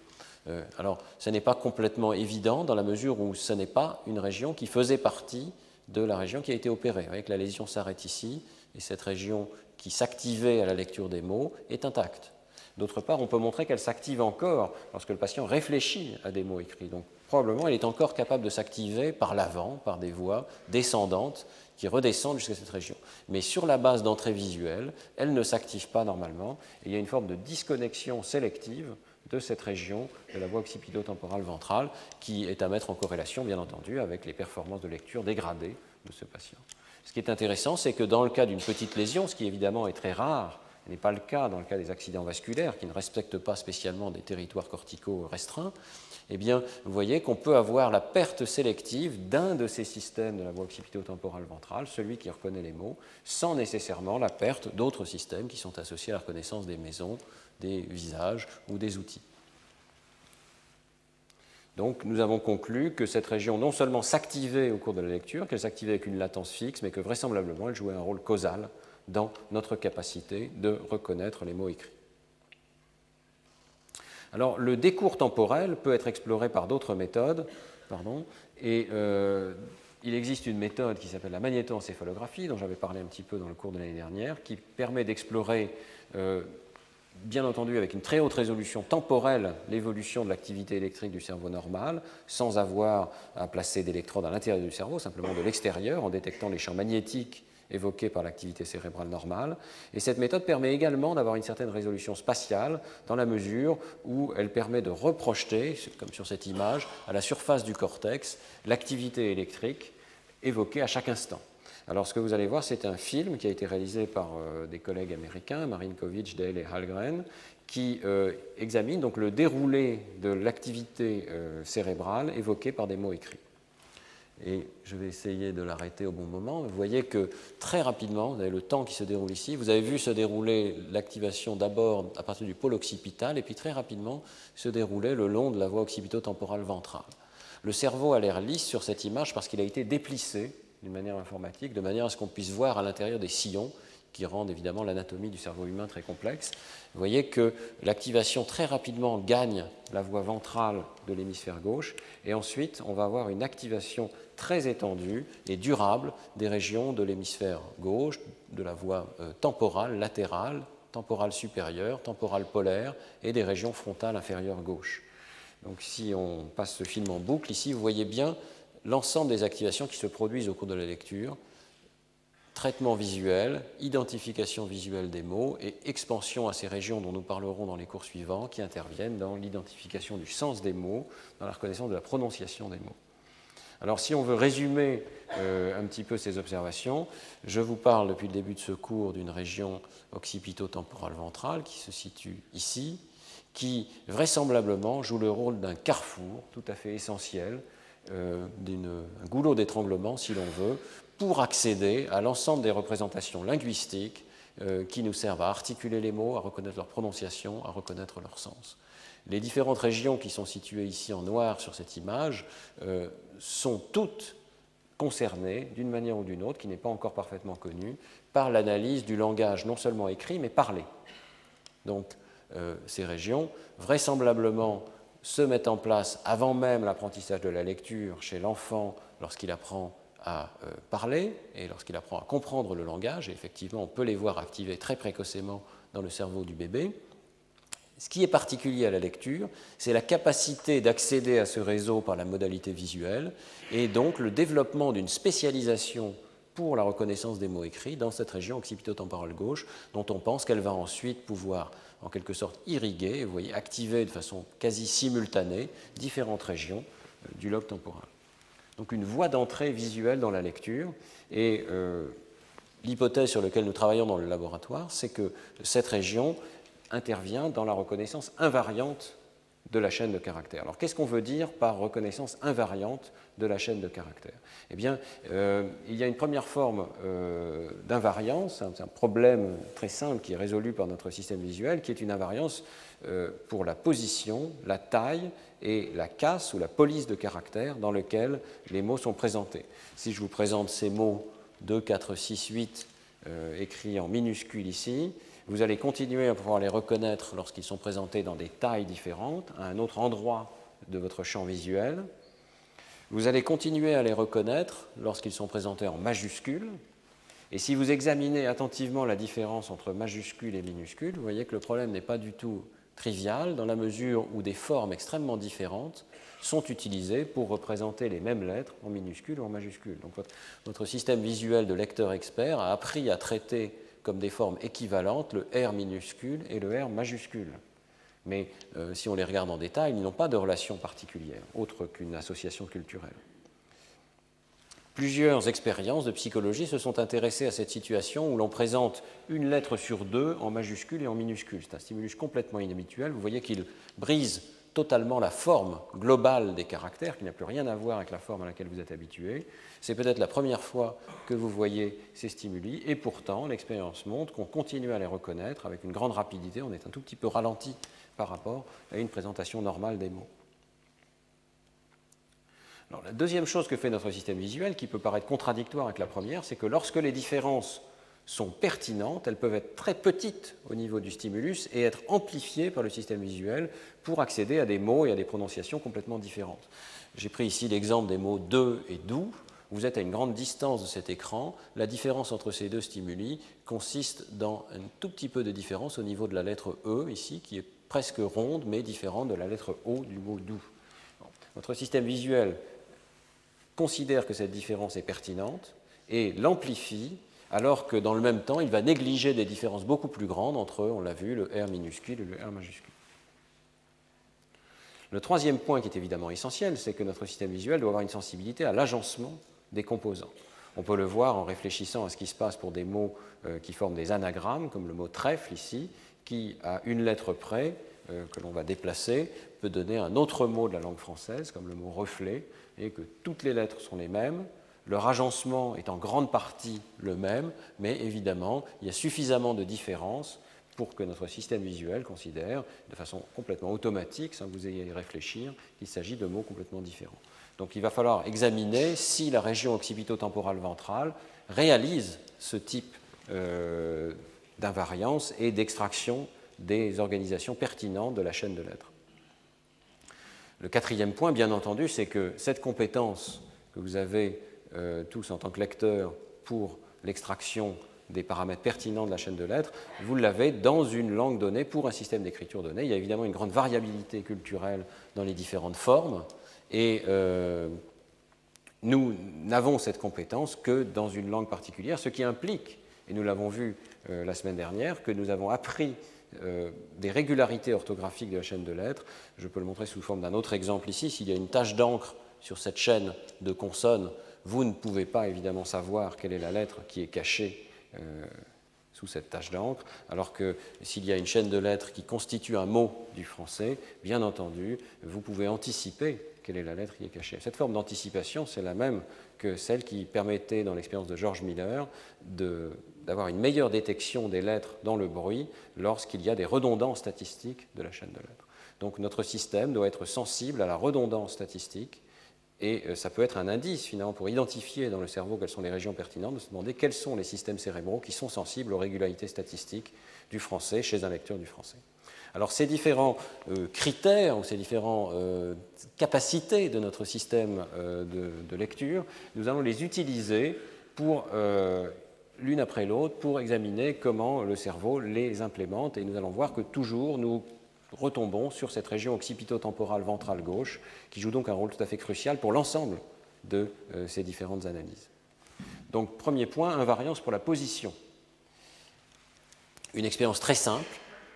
Euh, alors, ce n'est pas complètement évident dans la mesure où ce n'est pas une région qui faisait partie de la région qui a été opérée. Vous que la lésion s'arrête ici, et cette région qui s'activait à la lecture des mots est intacte. D'autre part, on peut montrer qu'elle s'active encore lorsque le patient réfléchit à des mots écrits. Donc, probablement, elle est encore capable de s'activer par l'avant, par des voies descendantes qui redescendent jusqu'à cette région. Mais sur la base d'entrée visuelle, elle ne s'active pas normalement, et il y a une forme de disconnexion sélective de cette région de la voie occipito-temporale ventrale qui est à mettre en corrélation, bien entendu, avec les performances de lecture dégradées de ce patient. Ce qui est intéressant, c'est que dans le cas d'une petite lésion, ce qui évidemment est très rare, n'est pas le cas dans le cas des accidents vasculaires qui ne respectent pas spécialement des territoires corticaux restreints, eh bien, vous voyez qu'on peut avoir la perte sélective d'un de ces systèmes de la voie occipito-temporale ventrale, celui qui reconnaît les mots, sans nécessairement la perte d'autres systèmes qui sont associés à la reconnaissance des maisons, des visages ou des outils. Donc nous avons conclu que cette région non seulement s'activait au cours de la lecture, qu'elle s'activait avec une latence fixe, mais que vraisemblablement elle jouait un rôle causal dans notre capacité de reconnaître les mots écrits. Alors le décours temporel peut être exploré par d'autres méthodes, et euh, il existe une méthode qui s'appelle la magnétoencéphalographie, dont j'avais parlé un petit peu dans le cours de l'année dernière, qui permet d'explorer euh, bien entendu avec une très haute résolution temporelle l'évolution de l'activité électrique du cerveau normal, sans avoir à placer d'électrodes à l'intérieur du cerveau, simplement de l'extérieur, en détectant les champs magnétiques évoqués par l'activité cérébrale normale. Et cette méthode permet également d'avoir une certaine résolution spatiale, dans la mesure où elle permet de reprojeter, comme sur cette image, à la surface du cortex, l'activité électrique évoquée à chaque instant. Alors ce que vous allez voir, c'est un film qui a été réalisé par euh, des collègues américains, Marinkovic, Dale et Halgren, qui euh, examine donc le déroulé de l'activité euh, cérébrale évoquée par des mots écrits. Et je vais essayer de l'arrêter au bon moment. Vous voyez que très rapidement, vous avez le temps qui se déroule ici. Vous avez vu se dérouler l'activation d'abord à partir du pôle occipital et puis très rapidement se dérouler le long de la voie occipito-temporale ventrale. Le cerveau a l'air lisse sur cette image parce qu'il a été déplissé d'une manière informatique, de manière à ce qu'on puisse voir à l'intérieur des sillons qui rendent évidemment l'anatomie du cerveau humain très complexe. Vous voyez que l'activation très rapidement gagne la voie ventrale de l'hémisphère gauche et ensuite on va avoir une activation très étendue et durable des régions de l'hémisphère gauche, de la voie euh, temporale, latérale, temporale supérieure, temporale polaire et des régions frontales inférieures gauche. Donc si on passe ce film en boucle, ici vous voyez bien l'ensemble des activations qui se produisent au cours de la lecture, traitement visuel, identification visuelle des mots et expansion à ces régions dont nous parlerons dans les cours suivants qui interviennent dans l'identification du sens des mots, dans la reconnaissance de la prononciation des mots. Alors si on veut résumer euh, un petit peu ces observations, je vous parle depuis le début de ce cours d'une région occipito-temporale ventrale qui se situe ici, qui vraisemblablement joue le rôle d'un carrefour tout à fait essentiel, euh, d'un goulot d'étranglement si l'on veut, pour accéder à l'ensemble des représentations linguistiques euh, qui nous servent à articuler les mots, à reconnaître leur prononciation, à reconnaître leur sens. Les différentes régions qui sont situées ici en noir sur cette image euh, sont toutes concernées d'une manière ou d'une autre, qui n'est pas encore parfaitement connue, par l'analyse du langage non seulement écrit, mais parlé. Donc, euh, ces régions, vraisemblablement, se mettent en place avant même l'apprentissage de la lecture chez l'enfant lorsqu'il apprend à euh, parler et lorsqu'il apprend à comprendre le langage. Et effectivement, on peut les voir activer très précocement dans le cerveau du bébé. Ce qui est particulier à la lecture, c'est la capacité d'accéder à ce réseau par la modalité visuelle et donc le développement d'une spécialisation pour la reconnaissance des mots écrits dans cette région occipitotemporale gauche, dont on pense qu'elle va ensuite pouvoir en quelque sorte irriguer, vous voyez, activer de façon quasi simultanée différentes régions euh, du lobe temporal. Donc une voie d'entrée visuelle dans la lecture. Et euh, l'hypothèse sur laquelle nous travaillons dans le laboratoire, c'est que cette région intervient dans la reconnaissance invariante de la chaîne de caractères. Alors qu'est-ce qu'on veut dire par reconnaissance invariante de la chaîne de caractères? Eh bien, euh, il y a une première forme euh, d'invariance, c'est un problème très simple qui est résolu par notre système visuel, qui est une invariance pour la position, la taille et la casse ou la police de caractères dans lequel les mots sont présentés. Si je vous présente ces mots 2, 4, 6, 8 écrits en minuscules ici, vous allez continuer à pouvoir les reconnaître lorsqu'ils sont présentés dans des tailles différentes, à un autre endroit de votre champ visuel. Vous allez continuer à les reconnaître lorsqu'ils sont présentés en majuscules. Et si vous examinez attentivement la différence entre majuscules et minuscules, vous voyez que le problème n'est pas du tout trivial dans la mesure où des formes extrêmement différentes sont utilisées pour représenter les mêmes lettres en minuscules ou en majuscules. Donc votre, système visuel de lecteur expert a appris à traiter comme des formes équivalentes le R minuscule et le R majuscule. Mais euh, si on les regarde en détail, ils n'ont pas de relation particulière, autre qu'une association culturelle. Plusieurs expériences de psychologie se sont intéressées à cette situation où l'on présente une lettre sur deux en majuscule et en minuscule. C'est un stimulus complètement inhabituel. Vous voyez qu'il brise totalement la forme globale des caractères, qui n'a plus rien à voir avec la forme à laquelle vous êtes habitué. C'est peut-être la première fois que vous voyez ces stimuli, et pourtant l'expérience montre qu'on continue à les reconnaître avec une grande rapidité, on est un tout petit peu ralenti par rapport à une présentation normale des mots. La deuxième chose que fait notre système visuel, qui peut paraître contradictoire avec la première, c'est que lorsque les différences sont pertinentes, elles peuvent être très petites au niveau du stimulus et être amplifiées par le système visuel pour accéder à des mots et à des prononciations complètement différentes. J'ai pris ici l'exemple des mots de et doux. Vous êtes à une grande distance de cet écran. La différence entre ces deux stimuli consiste dans un tout petit peu de différence au niveau de la lettre E ici, qui est presque ronde mais différente de la lettre O du mot doux. Notre système visuel considère que cette différence est pertinente et l'amplifie alors que dans le même temps, il va négliger des différences beaucoup plus grandes entre, on l'a vu, le R minuscule et le R majuscule. Le troisième point qui est évidemment essentiel, c'est que notre système visuel doit avoir une sensibilité à l'agencement des composants. On peut le voir en réfléchissant à ce qui se passe pour des mots euh, qui forment des anagrammes, comme le mot trèfle ici, qui, à une lettre près, euh, que l'on va déplacer, peut donner un autre mot de la langue française, comme le mot reflet, et que toutes les lettres sont les mêmes, leur agencement est en grande partie le même, mais évidemment, il y a suffisamment de différences pour que notre système visuel considère de façon complètement automatique, sans que vous ayez à y réfléchir, qu'il s'agit de mots complètement différents. Donc il va falloir examiner si la région occipito-temporale ventrale réalise ce type euh, d'invariance et d'extraction des organisations pertinentes de la chaîne de lettres. Le quatrième point, bien entendu, c'est que cette compétence que vous avez euh, tous en tant que lecteurs pour l'extraction des paramètres pertinents de la chaîne de lettres, vous l'avez dans une langue donnée pour un système d'écriture donné. Il y a évidemment une grande variabilité culturelle dans les différentes formes et euh, nous n'avons cette compétence que dans une langue particulière, ce qui implique, et nous l'avons vu euh, la semaine dernière, que nous avons appris des régularités orthographiques de la chaîne de lettres. Je peux le montrer sous forme d'un autre exemple ici. S'il y a une tache d'encre sur cette chaîne de consonnes, vous ne pouvez pas évidemment savoir quelle est la lettre qui est cachée euh, sous cette tache d'encre, alors que s'il y a une chaîne de lettres qui constitue un mot du français, bien entendu, vous pouvez anticiper quelle est la lettre qui est cachée. Cette forme d'anticipation, c'est la même que celle qui permettait, dans l'expérience de George Miller, d'avoir une meilleure détection des lettres dans le bruit lorsqu'il y a des redondances statistiques de la chaîne de lettres. Donc notre système doit être sensible à la redondance statistique et euh, ça peut être un indice finalement pour identifier dans le cerveau quelles sont les régions pertinentes, de se demander quels sont les systèmes cérébraux qui sont sensibles aux régularités statistiques du français chez un lecteur du français. Alors ces différents euh, critères ou ces différentes euh, capacités de notre système de, lecture, nous allons les utiliser pour l'une après l'autre pour examiner comment le cerveau les implémente et nous allons voir que toujours nous retombons sur cette région occipito-temporale ventrale gauche, qui joue donc un rôle tout à fait crucial pour l'ensemble de euh, ces différentes analyses. Donc, premier point, invariance pour la position. Une expérience très simple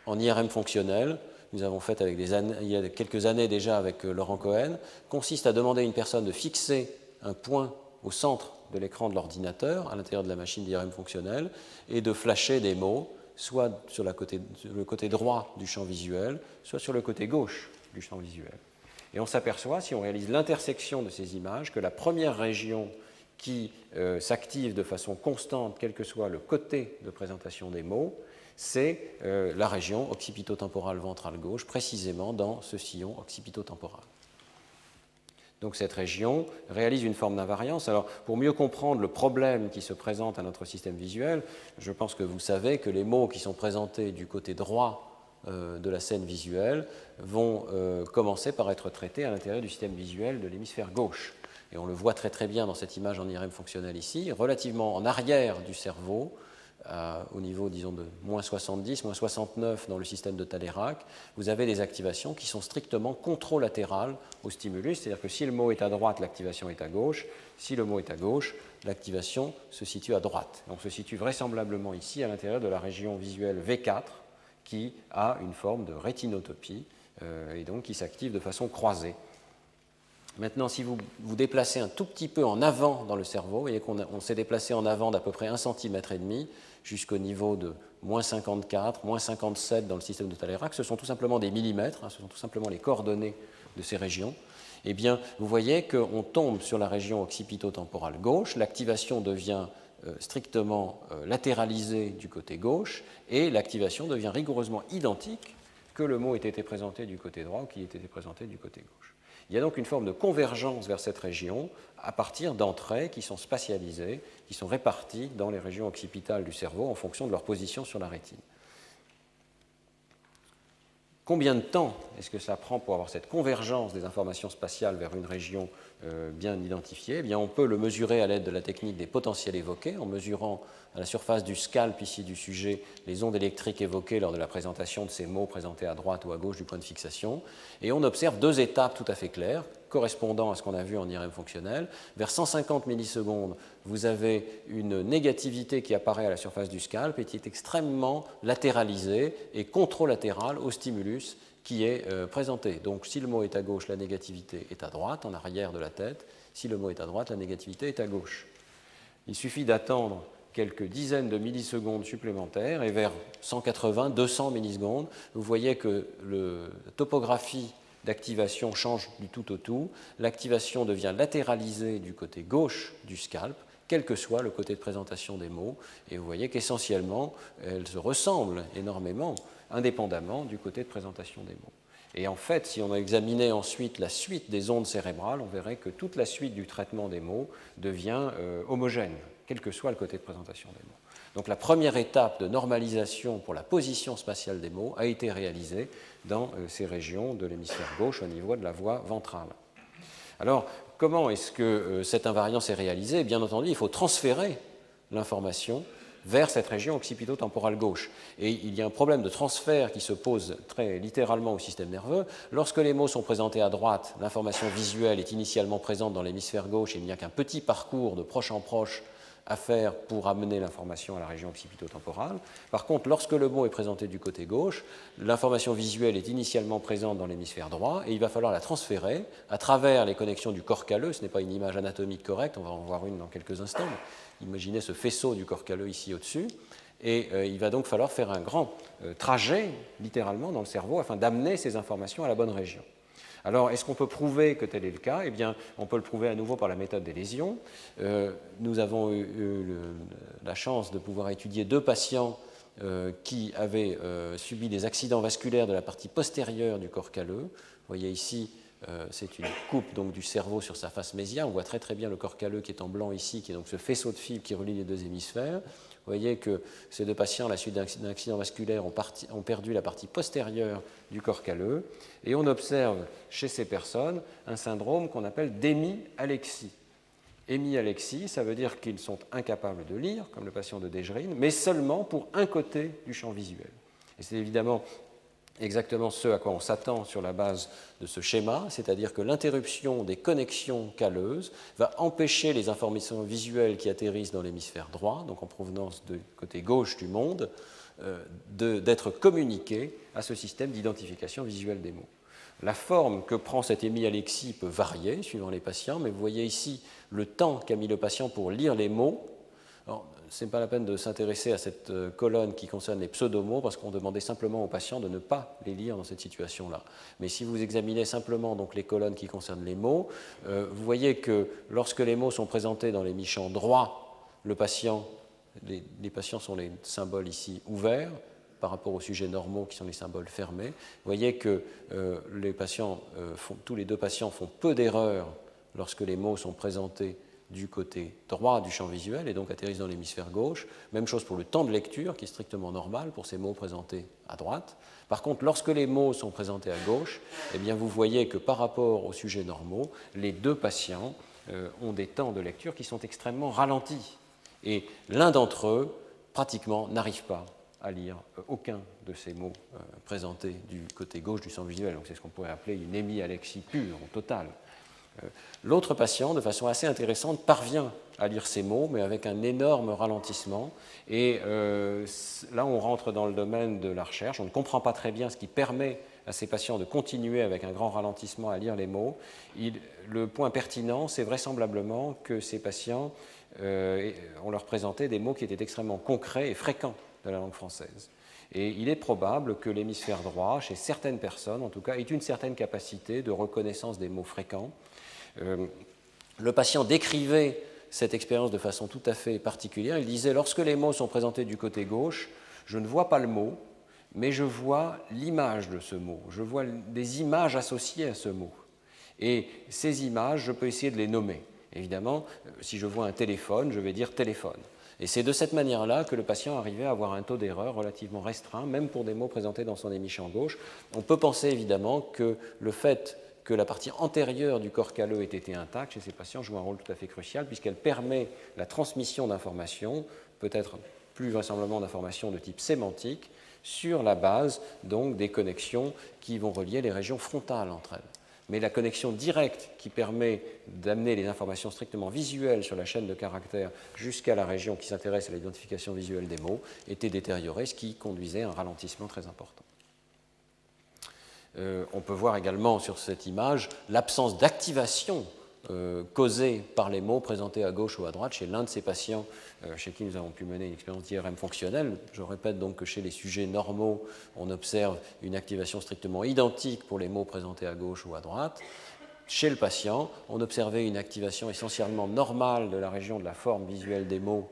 en IRM fonctionnel, nous avons fait avec des il y a quelques années déjà avec euh, Laurent Cohen, consiste à demander à une personne de fixer un point au centre de l'écran de l'ordinateur, à l'intérieur de la machine d'IRM fonctionnel, et de flasher des mots soit sur, le côté droit du champ visuel, soit sur le côté gauche du champ visuel. Et on s'aperçoit, si on réalise l'intersection de ces images, que la première région qui euh, s'active de façon constante, quel que soit le côté de présentation des mots, c'est euh, la région occipito-temporale ventrale gauche, précisément dans ce sillon occipito-temporal. Donc cette région réalise une forme d'invariance. Alors pour mieux comprendre le problème qui se présente à notre système visuel, je pense que vous savez que les mots qui sont présentés du côté droit euh, de la scène visuelle vont euh, commencer par être traités à l'intérieur du système visuel de l'hémisphère gauche. Et on le voit très très bien dans cette image en IRM fonctionnelle ici, relativement en arrière du cerveau, au niveau, disons, de moins 70, moins 69 dans le système de Taleyrac, vous avez des activations qui sont strictement contralatérales au stimulus, c'est-à-dire que si le mot est à droite, l'activation est à gauche, si le mot est à gauche, l'activation se situe à droite. On se situe vraisemblablement ici à l'intérieur de la région visuelle V4 qui a une forme de rétinotopie euh, et donc qui s'active de façon croisée. Maintenant, si vous vous déplacez un tout petit peu en avant dans le cerveau, vous voyez qu'on s'est déplacé en avant d'à peu près 1 cm jusqu'au niveau de moins 54, moins 57 dans le système de Taleyrac, ce sont tout simplement des millimètres, hein, ce sont tout simplement les coordonnées de ces régions, eh bien, vous voyez qu'on tombe sur la région occipito-temporale gauche, l'activation devient euh, strictement euh, latéralisée du côté gauche, et l'activation devient rigoureusement identique que le mot ait été présenté du côté droit ou qu'il ait été présenté du côté gauche. Il y a donc une forme de convergence vers cette région à partir d'entrées qui sont spatialisées, qui sont réparties dans les régions occipitales du cerveau en fonction de leur position sur la rétine. Combien de temps est-ce que ça prend pour avoir cette convergence des informations spatiales vers une région euh, bien identifiée? Eh On peut le mesurer à l'aide de la technique des potentiels évoqués, en mesurant à la surface du scalp ici du sujet les ondes électriques évoquées lors de la présentation de ces mots présentés à droite ou à gauche du point de fixation. Et on observe deux étapes tout à fait claires, correspondant à ce qu'on a vu en IRM fonctionnel. Vers 150 millisecondes, vous avez une négativité qui apparaît à la surface du scalp et qui est extrêmement latéralisée et contralatérale au stimulus qui est euh, présenté. Donc si le mot est à gauche, la négativité est à droite, en arrière de la tête. Si le mot est à droite, la négativité est à gauche. Il suffit d'attendre quelques dizaines de millisecondes supplémentaires et vers 180, 200 millisecondes, vous voyez que la topographie d'activation change du tout au tout. L'activation devient latéralisée du côté gauche du scalp, quel que soit le côté de présentation des mots. Et vous voyez qu'essentiellement, elles se ressemblent énormément, indépendamment du côté de présentation des mots. Et en fait, si on examinait ensuite la suite des ondes cérébrales, on verrait que toute la suite du traitement des mots devient euh, homogène, quel que soit le côté de présentation des mots. Donc la première étape de normalisation pour la position spatiale des mots a été réalisée dans euh, ces régions de l'hémisphère gauche au niveau de la voie ventrale. Alors, comment est-ce que euh, cette invariance est réalisée? Bien entendu, il faut transférer l'information vers cette région occipito-temporale gauche. Et il y a un problème de transfert qui se pose très littéralement au système nerveux. Lorsque les mots sont présentés à droite, l'information visuelle est initialement présente dans l'hémisphère gauche et il n'y a qu'un petit parcours de proche en proche à faire pour amener l'information à la région occipito-temporale. Par contre, lorsque le mot est présenté du côté gauche, l'information visuelle est initialement présente dans l'hémisphère droit et il va falloir la transférer à travers les connexions du corps calleux. Ce n'est pas une image anatomique correcte, on va en voir une dans quelques instants. Imaginez ce faisceau du corps calleux ici au-dessus. Et euh, il va donc falloir faire un grand euh, trajet, littéralement, dans le cerveau afin d'amener ces informations à la bonne région. Alors, est-ce qu'on peut prouver que tel est le cas? Eh bien, on peut le prouver à nouveau par la méthode des lésions. Euh, nous avons eu, la chance de pouvoir étudier deux patients qui avaient subi des accidents vasculaires de la partie postérieure du corps calleux. Vous voyez ici euh, c'est une coupe donc, du cerveau sur sa face mésia. On voit très très bien le corps calleux qui est en blanc ici, qui est donc ce faisceau de fibres qui relie les deux hémisphères. Vous voyez que ces deux patients, à la suite d'un accident vasculaire, ont, perdu la partie postérieure du corps calleux. Et on observe chez ces personnes un syndrome qu'on appelle d'émi-alexie. Hémi-alexie, ça veut dire qu'ils sont incapables de lire, comme le patient de Degerine, mais seulement pour un côté du champ visuel. Et c'est évidemment exactement ce à quoi on s'attend sur la base de ce schéma, c'est-à-dire que l'interruption des connexions calleuses va empêcher les informations visuelles qui atterrissent dans l'hémisphère droit, donc en provenance du côté gauche du monde, euh, d'être communiquées à ce système d'identification visuelle des mots. La forme que prend cette hémialexie peut varier suivant les patients, mais vous voyez ici le temps qu'a mis le patient pour lire les mots n'est pas la peine de s'intéresser à cette euh, colonne qui concerne les pseudomots, parce qu'on demandait simplement aux patients de ne pas les lire dans cette situation-là. Mais si vous examinez simplement les colonnes qui concernent les mots, euh, vous voyez que lorsque les mots sont présentés dans les mi-champs droits, les, patients sont les symboles ici ouverts, par rapport aux sujets normaux qui sont les symboles fermés. Vous voyez que euh, tous les deux patients font peu d'erreurs lorsque les mots sont présentés du côté droit du champ visuel et donc atterrissent dans l'hémisphère gauche. Même chose pour le temps de lecture qui est strictement normal pour ces mots présentés à droite. Par contre, lorsque les mots sont présentés à gauche, eh bien vous voyez que par rapport aux sujets normaux, les deux patients euh, ont des temps de lecture qui sont extrêmement ralentis. Et l'un d'entre eux, pratiquement, n'arrive pas à lire euh, aucun de ces mots euh, présentés du côté gauche du champ visuel. Donc c'est ce qu'on pourrait appeler une hémialexie pure, totale. Euh, l'autre patient, de façon assez intéressante, parvient à lire ces mots, mais avec un énorme ralentissement. Et euh, là, on rentre dans le domaine de la recherche. On ne comprend pas très bien ce qui permet à ces patients de continuer avec un grand ralentissement à lire les mots. le point pertinent, c'est vraisemblablement que ces patients, euh, on leur présentait des mots qui étaient extrêmement concrets et fréquents de la langue française. Et il est probable que l'hémisphère droit, chez certaines personnes en tout cas, ait une certaine capacité de reconnaissance des mots fréquents euh, le patient décrivait cette expérience de façon tout à fait particulière. Il disait, lorsque les mots sont présentés du côté gauche, je ne vois pas le mot, mais je vois l'image de ce mot, je vois des images associées à ce mot. Et ces images, je peux essayer de les nommer. Évidemment, euh, si je vois un téléphone, je vais dire téléphone. Et c'est de cette manière-là que le patient arrivait à avoir un taux d'erreur relativement restreint, même pour des mots présentés dans son en gauche. On peut penser évidemment que le fait que la partie antérieure du corps calleux ait été intacte chez ces patients joue un rôle tout à fait crucial puisqu'elle permet la transmission d'informations, peut-être plus vraisemblablement d'informations de type sémantique, sur la base donc des connexions qui vont relier les régions frontales entre elles. Mais la connexion directe qui permet d'amener les informations strictement visuelles sur la chaîne de caractères jusqu'à la région qui s'intéresse à l'identification visuelle des mots était détériorée, ce qui conduisait à un ralentissement très important. Euh, on peut voir également sur cette image l'absence d'activation euh, causée par les mots présentés à gauche ou à droite chez l'un de ces patients euh, chez qui nous avons pu mener une expérience d'IRM fonctionnelle. Je répète donc que chez les sujets normaux, on observe une activation strictement identique pour les mots présentés à gauche ou à droite. Chez le patient, on observait une activation essentiellement normale de la région de la forme visuelle des mots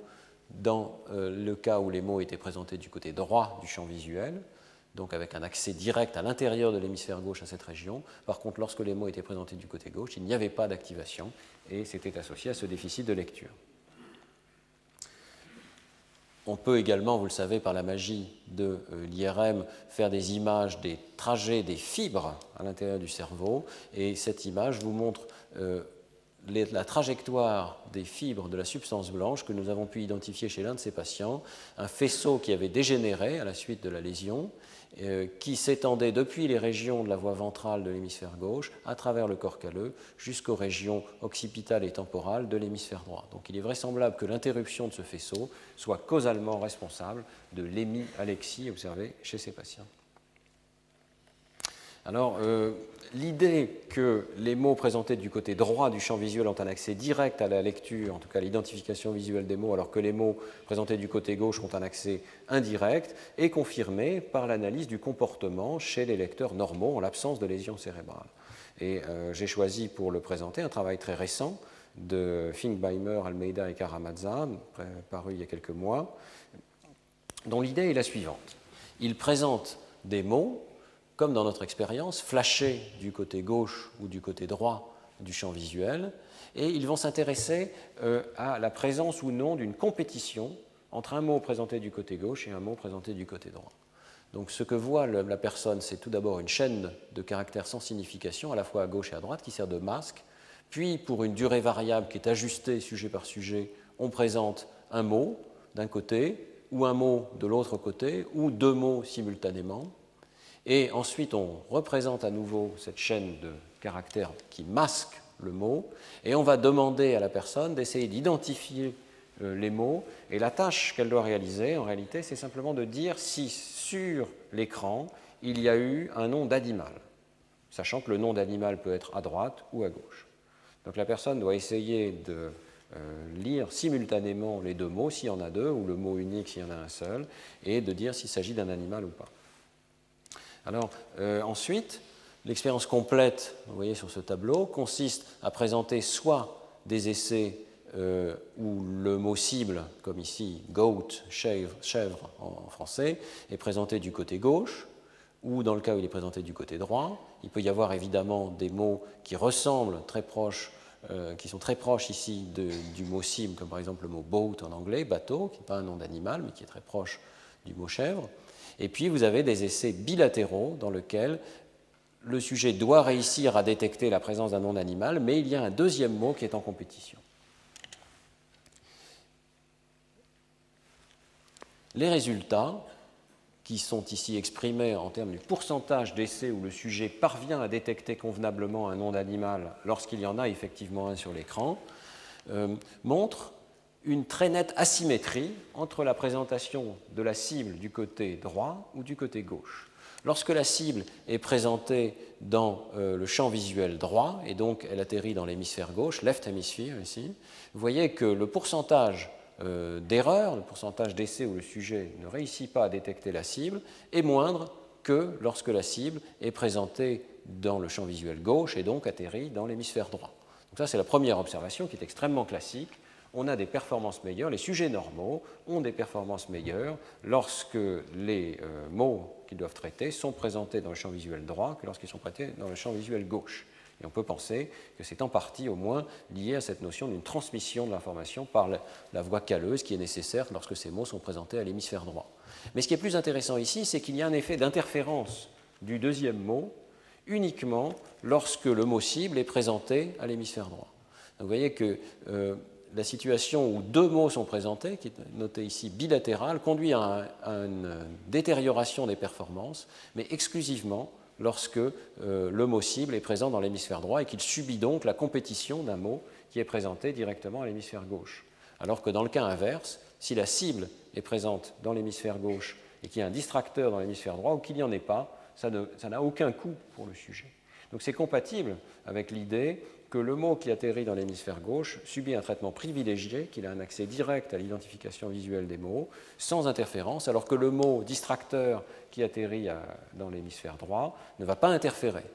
dans le cas où les mots étaient présentés du côté droit du champ visuel donc avec un accès direct à l'intérieur de l'hémisphère gauche à cette région. Par contre, lorsque les mots étaient présentés du côté gauche, il n'y avait pas d'activation et c'était associé à ce déficit de lecture. On peut également, vous le savez, par la magie de euh, l'IRM, faire des images des trajets des fibres à l'intérieur du cerveau. Et cette image vous montre euh, la trajectoire des fibres de la substance blanche que nous avons pu identifier chez l'un de ces patients, un faisceau qui avait dégénéré à la suite de la lésion qui s'étendait depuis les régions de la voie ventrale de l'hémisphère gauche à travers le corps calleux jusqu'aux régions occipitales et temporales de l'hémisphère droit. Donc il est vraisemblable que l'interruption de ce faisceau soit causalement responsable de l'hémialexie observée chez ces patients. Alors, euh, l'idée que les mots présentés du côté droit du champ visuel ont un accès direct à la lecture, en tout cas l'identification visuelle des mots, alors que les mots présentés du côté gauche ont un accès indirect, est confirmée par l'analyse du comportement chez les lecteurs normaux en l'absence de lésions cérébrales. Et euh, j'ai choisi pour le présenter un travail très récent de Finkbeimer, Almeida et Karamazza, paru il y a quelques mois, dont l'idée est la suivante. Ils présentent des mots comme dans notre expérience, flashés du côté gauche ou du côté droit du champ visuel, et ils vont s'intéresser euh, à la présence ou non d'une compétition entre un mot présenté du côté gauche et un mot présenté du côté droit. Donc ce que voit la personne, c'est tout d'abord une chaîne de caractères sans signification, à la fois à gauche et à droite, qui sert de masque. Puis, pour une durée variable qui est ajustée sujet par sujet, on présente un mot d'un côté, ou un mot de l'autre côté, ou deux mots simultanément. Et ensuite, on représente à nouveau cette chaîne de caractères qui masque le mot, et on va demander à la personne d'essayer d'identifier euh, les mots. Et la tâche qu'elle doit réaliser, en réalité, c'est simplement de dire si sur l'écran, il y a eu un nom d'animal, sachant que le nom d'animal peut être à droite ou à gauche. Donc la personne doit essayer de euh, lire simultanément les deux mots, s'il y en a deux, ou le mot unique s'il y en a un seul, et de dire s'il s'agit d'un animal ou pas. Alors, euh, ensuite, l'expérience complète, vous voyez sur ce tableau, consiste à présenter soit des essais euh, où le mot cible, comme ici goat, chèvre, en, français, est présenté du côté gauche, ou dans le cas où il est présenté du côté droit. Il peut y avoir évidemment des mots qui ressemblent très proches, euh, qui sont très proches ici du mot cible, comme par exemple le mot boat en anglais, bateau, qui n'est pas un nom d'animal, mais qui est très proche du mot chèvre. Et puis vous avez des essais bilatéraux dans lesquels le sujet doit réussir à détecter la présence d'un nom d'animal, mais il y a un deuxième mot qui est en compétition. Les résultats, qui sont ici exprimés en termes du pourcentage d'essais où le sujet parvient à détecter convenablement un nom d'animal lorsqu'il y en a effectivement un sur l'écran, euh, montrent une très nette asymétrie entre la présentation de la cible du côté droit ou du côté gauche. Lorsque la cible est présentée dans euh, le champ visuel droit, et donc elle atterrit dans l'hémisphère gauche, left hemisphere ici, vous voyez que le pourcentage euh, d'erreurs, le pourcentage d'essais où le sujet ne réussit pas à détecter la cible, est moindre que lorsque la cible est présentée dans le champ visuel gauche et donc atterrit dans l'hémisphère droit. Donc ça, c'est la première observation qui est extrêmement classique on a des performances meilleures, les sujets normaux ont des performances meilleures lorsque les euh, mots qu'ils doivent traiter sont présentés dans le champ visuel droit que lorsqu'ils sont traités dans le champ visuel gauche. Et on peut penser que c'est en partie au moins lié à cette notion d'une transmission de l'information par la, voie calleuse qui est nécessaire lorsque ces mots sont présentés à l'hémisphère droit. Mais ce qui est plus intéressant ici, c'est qu'il y a un effet d'interférence du deuxième mot uniquement lorsque le mot cible est présenté à l'hémisphère droit. vous voyez que euh, la situation où deux mots sont présentés, qui est noté ici bilatéral, conduit à, une détérioration des performances, mais exclusivement lorsque euh, le mot cible est présent dans l'hémisphère droit et qu'il subit donc la compétition d'un mot qui est présenté directement à l'hémisphère gauche. Alors que dans le cas inverse, si la cible est présente dans l'hémisphère gauche et qu'il y a un distracteur dans l'hémisphère droit ou qu'il n'y en ait pas, ça n'a aucun coût pour le sujet. Donc c'est compatible avec l'idée que le mot qui atterrit dans l'hémisphère gauche subit un traitement privilégié, qu'il a un accès direct à l'identification visuelle des mots, sans interférence, alors que le mot distracteur qui atterrit dans l'hémisphère droit ne va pas interférer.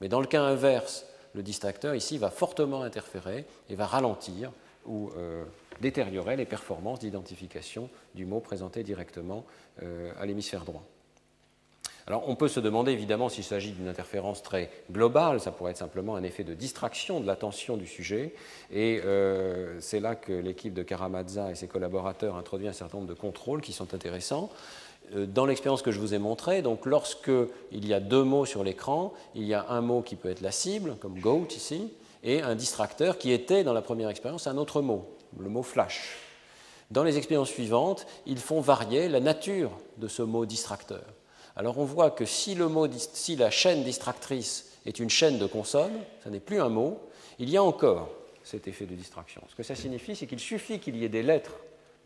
Mais dans le cas inverse, le distracteur ici va fortement interférer et va ralentir ou euh, détériorer les performances d'identification du mot présenté directement euh, à l'hémisphère droit. Alors on peut se demander évidemment s'il s'agit d'une interférence très globale, ça pourrait être simplement un effet de distraction de l'attention du sujet, et euh, c'est là que l'équipe de Karamazza et ses collaborateurs introduisent un certain nombre de contrôles qui sont intéressants. Euh, dans l'expérience que je vous ai montrée, donc lorsque il y a deux mots sur l'écran, il y a un mot qui peut être la cible, comme goat ici, et un distracteur qui était dans la première expérience un autre mot, le mot flash. Dans les expériences suivantes, ils font varier la nature de ce mot distracteur. Alors on voit que si, la chaîne distractrice est une chaîne de consonnes, ça n'est plus un mot, il y a encore cet effet de distraction. Ce que ça signifie, c'est qu'il suffit qu'il y ait des lettres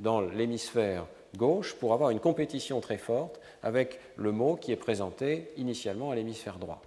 dans l'hémisphère gauche pour avoir une compétition très forte avec le mot qui est présenté initialement à l'hémisphère droit.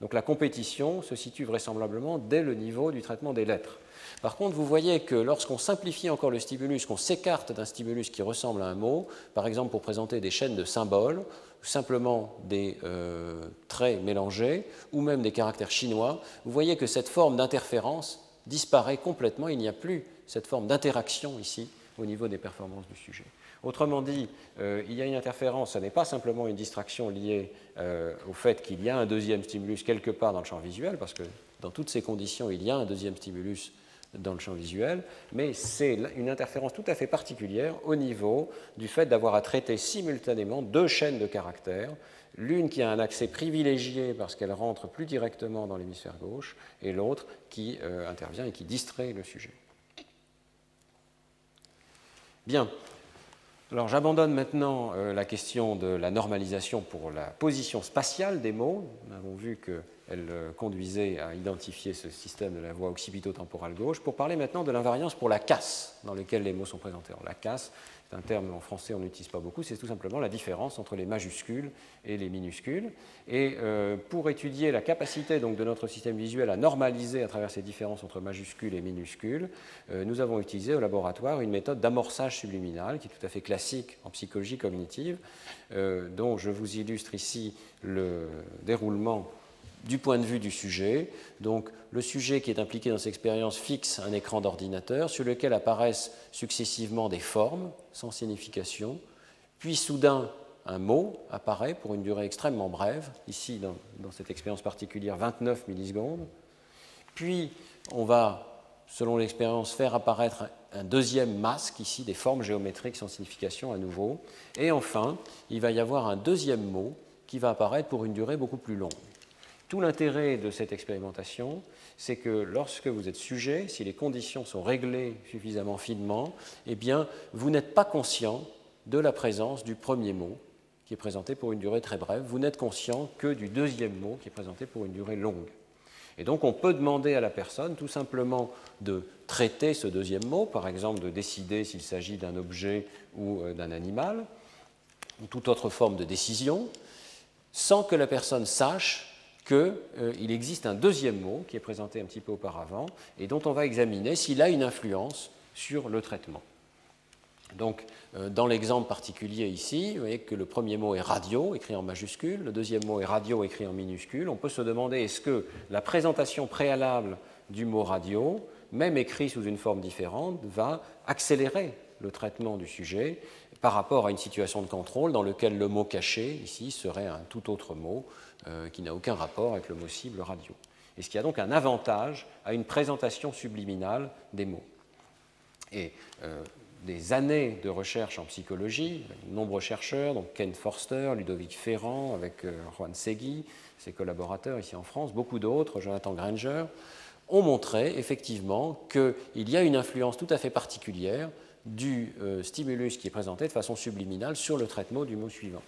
Donc la compétition se situe vraisemblablement dès le niveau du traitement des lettres. Par contre, vous voyez que lorsqu'on simplifie encore le stimulus, qu'on s'écarte d'un stimulus qui ressemble à un mot, par exemple pour présenter des chaînes de symboles, ou simplement des euh, traits mélangés, ou même des caractères chinois, vous voyez que cette forme d'interférence disparaît complètement, il n'y a plus cette forme d'interaction ici au niveau des performances du sujet. Autrement dit, euh, il y a une interférence, ce n'est pas simplement une distraction liée euh, au fait qu'il y a un deuxième stimulus quelque part dans le champ visuel, parce que dans toutes ces conditions, il y a un deuxième stimulus dans le champ visuel, mais c'est une interférence tout à fait particulière au niveau du fait d'avoir à traiter simultanément deux chaînes de caractères, l'une qui a un accès privilégié parce qu'elle rentre plus directement dans l'hémisphère gauche, et l'autre qui euh, intervient et qui distrait le sujet. Bien, alors j'abandonne maintenant euh, la question de la normalisation pour la position spatiale des mots. Nous avons vu qu'elle euh, conduisait à identifier ce système de la voie occipito-temporale gauche pour parler maintenant de l'invariance pour la casse dans laquelle les mots sont présentés. la casse, c'est un terme en français on n'utilise pas beaucoup, c'est tout simplement la différence entre les majuscules et les minuscules. Et euh, pour étudier la capacité donc, de notre système visuel à normaliser à travers ces différences entre majuscules et minuscules, euh, nous avons utilisé au laboratoire une méthode d'amorçage subliminal qui est tout à fait classique en psychologie cognitive, dont je vous illustre ici le déroulement du point de vue du sujet. Donc, le sujet qui est impliqué dans cette expérience fixe un écran d'ordinateur sur lequel apparaissent successivement des formes sans signification, puis soudain un mot apparaît pour une durée extrêmement brève, ici dans, cette expérience particulière 29 millisecondes, puis on va, selon l'expérience, faire apparaître un deuxième masque, ici des formes géométriques sans signification à nouveau, et enfin, il va y avoir un deuxième mot qui va apparaître pour une durée beaucoup plus longue. Tout l'intérêt de cette expérimentation, c'est que lorsque vous êtes sujet, si les conditions sont réglées suffisamment finement, eh vous n'êtes pas conscient de la présence du premier mot qui est présenté pour une durée très brève. Vous n'êtes conscient que du deuxième mot qui est présenté pour une durée longue. Et donc, on peut demander à la personne tout simplement de traiter ce deuxième mot, par exemple de décider s'il s'agit d'un objet ou euh, d'un animal, ou toute autre forme de décision, sans que la personne sache qu'il euh, existe un deuxième mot qui est présenté un petit peu auparavant et dont on va examiner s'il a une influence sur le traitement. Donc, euh, dans l'exemple particulier ici, vous voyez que le premier mot est radio, écrit en majuscule, le deuxième mot est radio, écrit en minuscule. On peut se demander est-ce que la présentation préalable du mot radio, même écrit sous une forme différente, va accélérer le traitement du sujet par rapport à une situation de contrôle dans laquelle le mot caché, ici, serait un tout autre mot qui n'a aucun rapport avec le mot cible radio. Et ce qui a donc un avantage à une présentation subliminale des mots. Et euh, des années de recherche en psychologie, de nombreux chercheurs, donc Ken Forster, Ludovic Ferrand, avec euh, Juan Segui, ses collaborateurs ici en France, beaucoup d'autres, Jonathan Granger, ont montré effectivement qu'il y a une influence tout à fait particulière du euh, stimulus qui est présenté de façon subliminale sur le traitement du mot suivant.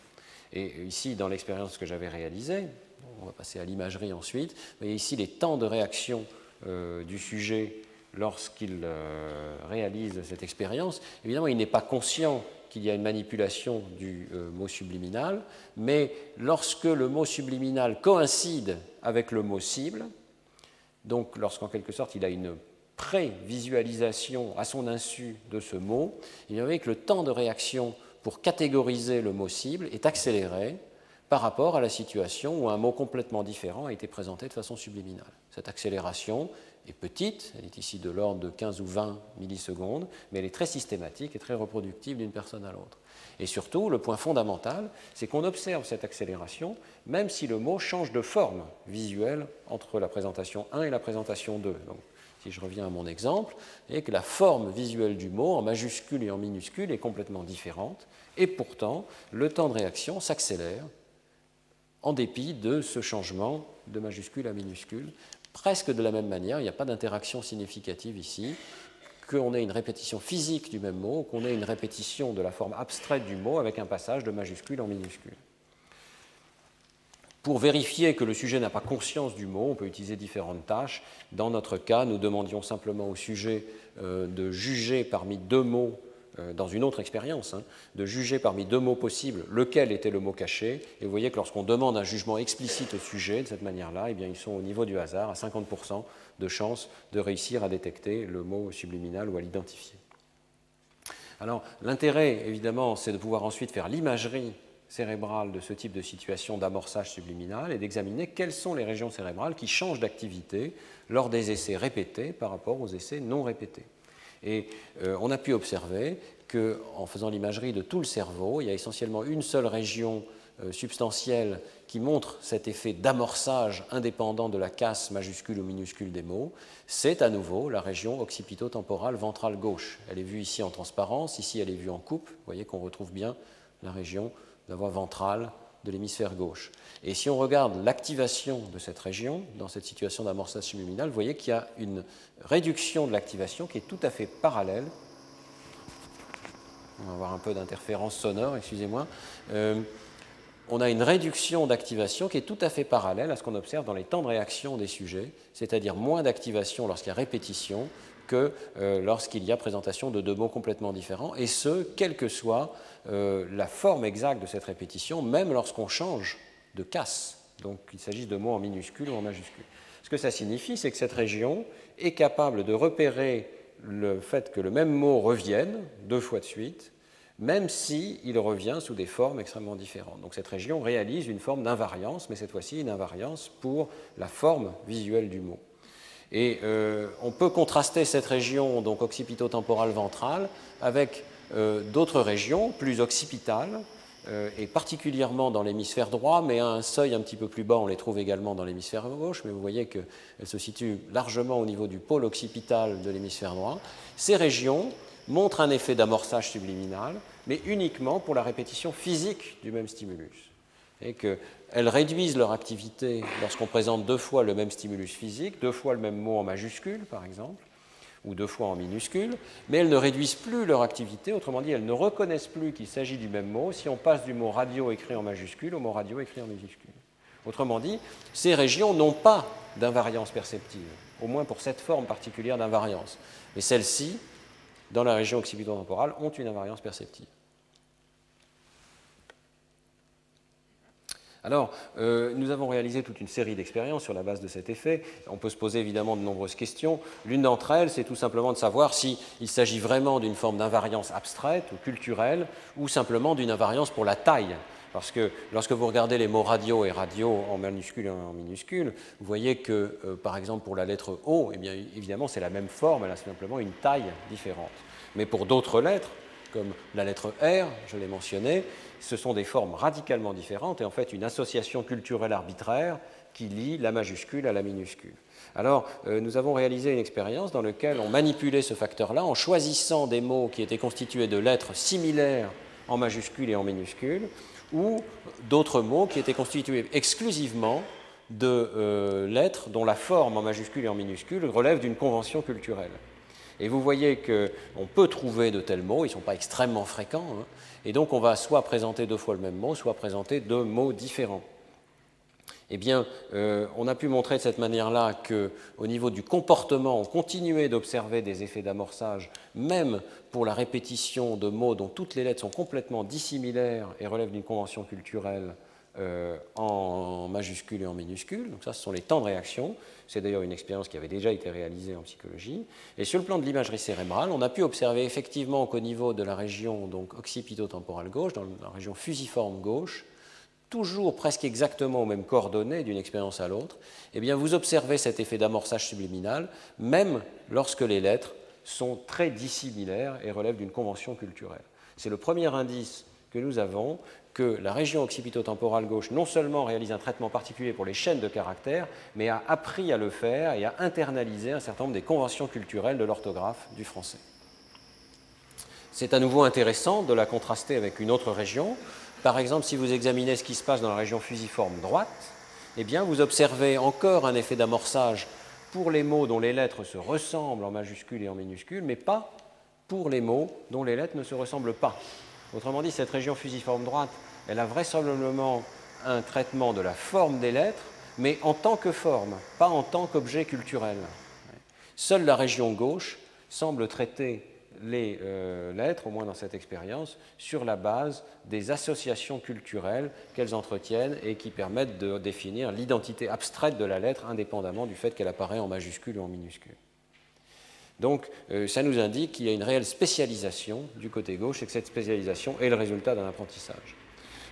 Et ici, dans l'expérience que j'avais réalisée, on va passer à l'imagerie ensuite, vous voyez ici les temps de réaction euh, du sujet lorsqu'il euh, réalise cette expérience. Évidemment, il n'est pas conscient qu'il y a une manipulation du mot subliminal, mais lorsque le mot subliminal coïncide avec le mot cible, donc lorsqu'en quelque sorte il a une pré-visualisation à son insu de ce mot, il y que le temps de réaction pour catégoriser le mot cible est accéléré par rapport à la situation où un mot complètement différent a été présenté de façon subliminale. Cette accélération est petite, elle est ici de l'ordre de 15 ou 20 millisecondes, mais elle est très systématique et très reproductible d'une personne à l'autre. Et surtout, le point fondamental, c'est qu'on observe cette accélération même si le mot change de forme visuelle entre la présentation 1 et la présentation 2. Donc, si je reviens à mon exemple, voyez que la forme visuelle du mot en majuscule et en minuscule est complètement différente, et pourtant le temps de réaction s'accélère en dépit de ce changement de majuscule à minuscule, presque de la même manière, il n'y a pas d'interaction significative ici, qu'on ait une répétition physique du même mot, qu'on ait une répétition de la forme abstraite du mot avec un passage de majuscule en minuscule. Pour vérifier que le sujet n'a pas conscience du mot, on peut utiliser différentes tâches. Dans notre cas, nous demandions simplement au sujet euh, de juger parmi deux mots euh, dans une autre expérience, hein, de juger parmi deux mots possibles lequel était le mot caché. Et vous voyez que lorsqu'on demande un jugement explicite au sujet de cette manière-là, eh bien, ils sont au niveau du hasard, à 50% de chance de réussir à détecter le mot subliminal ou à l'identifier. Alors, l'intérêt, évidemment, c'est de pouvoir ensuite faire l'imagerie cérébrale de ce type de situation d'amorçage subliminal et d'examiner quelles sont les régions cérébrales qui changent d'activité lors des essais répétés par rapport aux essais non répétés. Et euh, on a pu observer qu'en faisant l'imagerie de tout le cerveau, il y a essentiellement une seule région euh, substantielle qui montre cet effet d'amorçage indépendant de la casse majuscule ou minuscule des mots, c'est à nouveau la région occipito-temporale ventrale gauche. Elle est vue ici en transparence, ici elle est vue en coupe. Vous voyez qu'on retrouve bien la région la voie ventrale de l'hémisphère gauche. Et si on regarde l'activation de cette région dans cette situation d'amorçage subliminal, vous voyez qu'il y a une réduction de l'activation qui est tout à fait parallèle. On va avoir un peu d'interférence sonore, excusez-moi. Euh, on a une réduction d'activation qui est tout à fait parallèle à ce qu'on observe dans les temps de réaction des sujets, c'est-à-dire moins d'activation lorsqu'il y a répétition que euh, lorsqu'il y a présentation de deux mots complètement différents, et ce, quelle que soit euh, la forme exacte de cette répétition, même lorsqu'on change de casse, donc qu'il s'agisse de mots en minuscule ou en majuscule. Ce que ça signifie, c'est que cette région est capable de repérer le fait que le même mot revienne deux fois de suite, même s'il revient sous des formes extrêmement différentes. Donc cette région réalise une forme d'invariance, mais cette fois-ci une invariance pour la forme visuelle du mot. Et euh, on peut contraster cette région, donc occipito-temporale ventrale, avec euh, d'autres régions plus occipitales, euh, et particulièrement dans l'hémisphère droit, mais à un seuil un petit peu plus bas, on les trouve également dans l'hémisphère gauche, mais vous voyez qu'elles se situent largement au niveau du pôle occipital de l'hémisphère droit. Ces régions montrent un effet d'amorçage subliminal, mais uniquement pour la répétition physique du même stimulus. Et qu'elles réduisent leur activité lorsqu'on présente deux fois le même stimulus physique, deux fois le même mot en majuscule, par exemple, ou deux fois en minuscule, mais elles ne réduisent plus leur activité, autrement dit, elles ne reconnaissent plus qu'il s'agit du même mot si on passe du mot radio écrit en majuscule au mot radio écrit en minuscule. Autrement dit, ces régions n'ont pas d'invariance perceptive, au moins pour cette forme particulière d'invariance. Mais celles-ci, dans la région occipito-temporale, ont une invariance perceptive. Alors, euh, nous avons réalisé toute une série d'expériences sur la base de cet effet. On peut se poser évidemment de nombreuses questions. L'une d'entre elles, c'est tout simplement de savoir s'il s'agit vraiment d'une forme d'invariance abstraite ou culturelle ou simplement d'une invariance pour la taille. Parce que lorsque vous regardez les mots radio et radio en minuscule et en minuscule, vous voyez que, euh, par exemple, pour la lettre O, eh bien, évidemment, c'est la même forme, elle a simplement une taille différente. Mais pour d'autres lettres, comme la lettre R, je l'ai mentionné, ce sont des formes radicalement différentes et en fait une association culturelle arbitraire qui lie la majuscule à la minuscule. Alors, euh, nous avons réalisé une expérience dans laquelle on manipulait ce facteur-là en choisissant des mots qui étaient constitués de lettres similaires en majuscule et en minuscule, ou d'autres mots qui étaient constitués exclusivement de euh, lettres dont la forme en majuscule et en minuscule relève d'une convention culturelle. Et vous voyez qu'on peut trouver de tels mots, ils ne sont pas extrêmement fréquents, hein, et donc on va soit présenter deux fois le même mot, soit présenter deux mots différents. Eh bien, euh, on a pu montrer de cette manière-là qu'au niveau du comportement, on continuait d'observer des effets d'amorçage, même pour la répétition de mots dont toutes les lettres sont complètement dissimilaires et relèvent d'une convention culturelle euh, en majuscule et en minuscule. Donc ça, ce sont les temps de réaction. C'est d'ailleurs une expérience qui avait déjà été réalisée en psychologie. Et sur le plan de l'imagerie cérébrale, on a pu observer effectivement qu'au niveau de la région donc occipito-temporale gauche, dans la région fusiforme gauche, toujours presque exactement aux mêmes coordonnées d'une expérience à l'autre, eh bien vous observez cet effet d'amorçage subliminal, même lorsque les lettres sont très dissimilaires et relèvent d'une convention culturelle. C'est le premier indice que nous avons que la région occipito-temporale gauche non seulement réalise un traitement particulier pour les chaînes de caractères, mais a appris à le faire et a internalisé un certain nombre des conventions culturelles de l'orthographe du français. C'est à nouveau intéressant de la contraster avec une autre région. Par exemple, si vous examinez ce qui se passe dans la région fusiforme droite, eh bien, vous observez encore un effet d'amorçage pour les mots dont les lettres se ressemblent en majuscules et en minuscules, mais pas pour les mots dont les lettres ne se ressemblent pas. Autrement dit, cette région fusiforme droite, elle a vraisemblablement un traitement de la forme des lettres, mais en tant que forme, pas en tant qu'objet culturel. Seule la région gauche semble traiter les euh, lettres, au moins dans cette expérience, sur la base des associations culturelles qu'elles entretiennent et qui permettent de définir l'identité abstraite de la lettre indépendamment du fait qu'elle apparaît en majuscule ou en minuscule. Donc euh, ça nous indique qu'il y a une réelle spécialisation du côté gauche et que cette spécialisation est le résultat d'un apprentissage.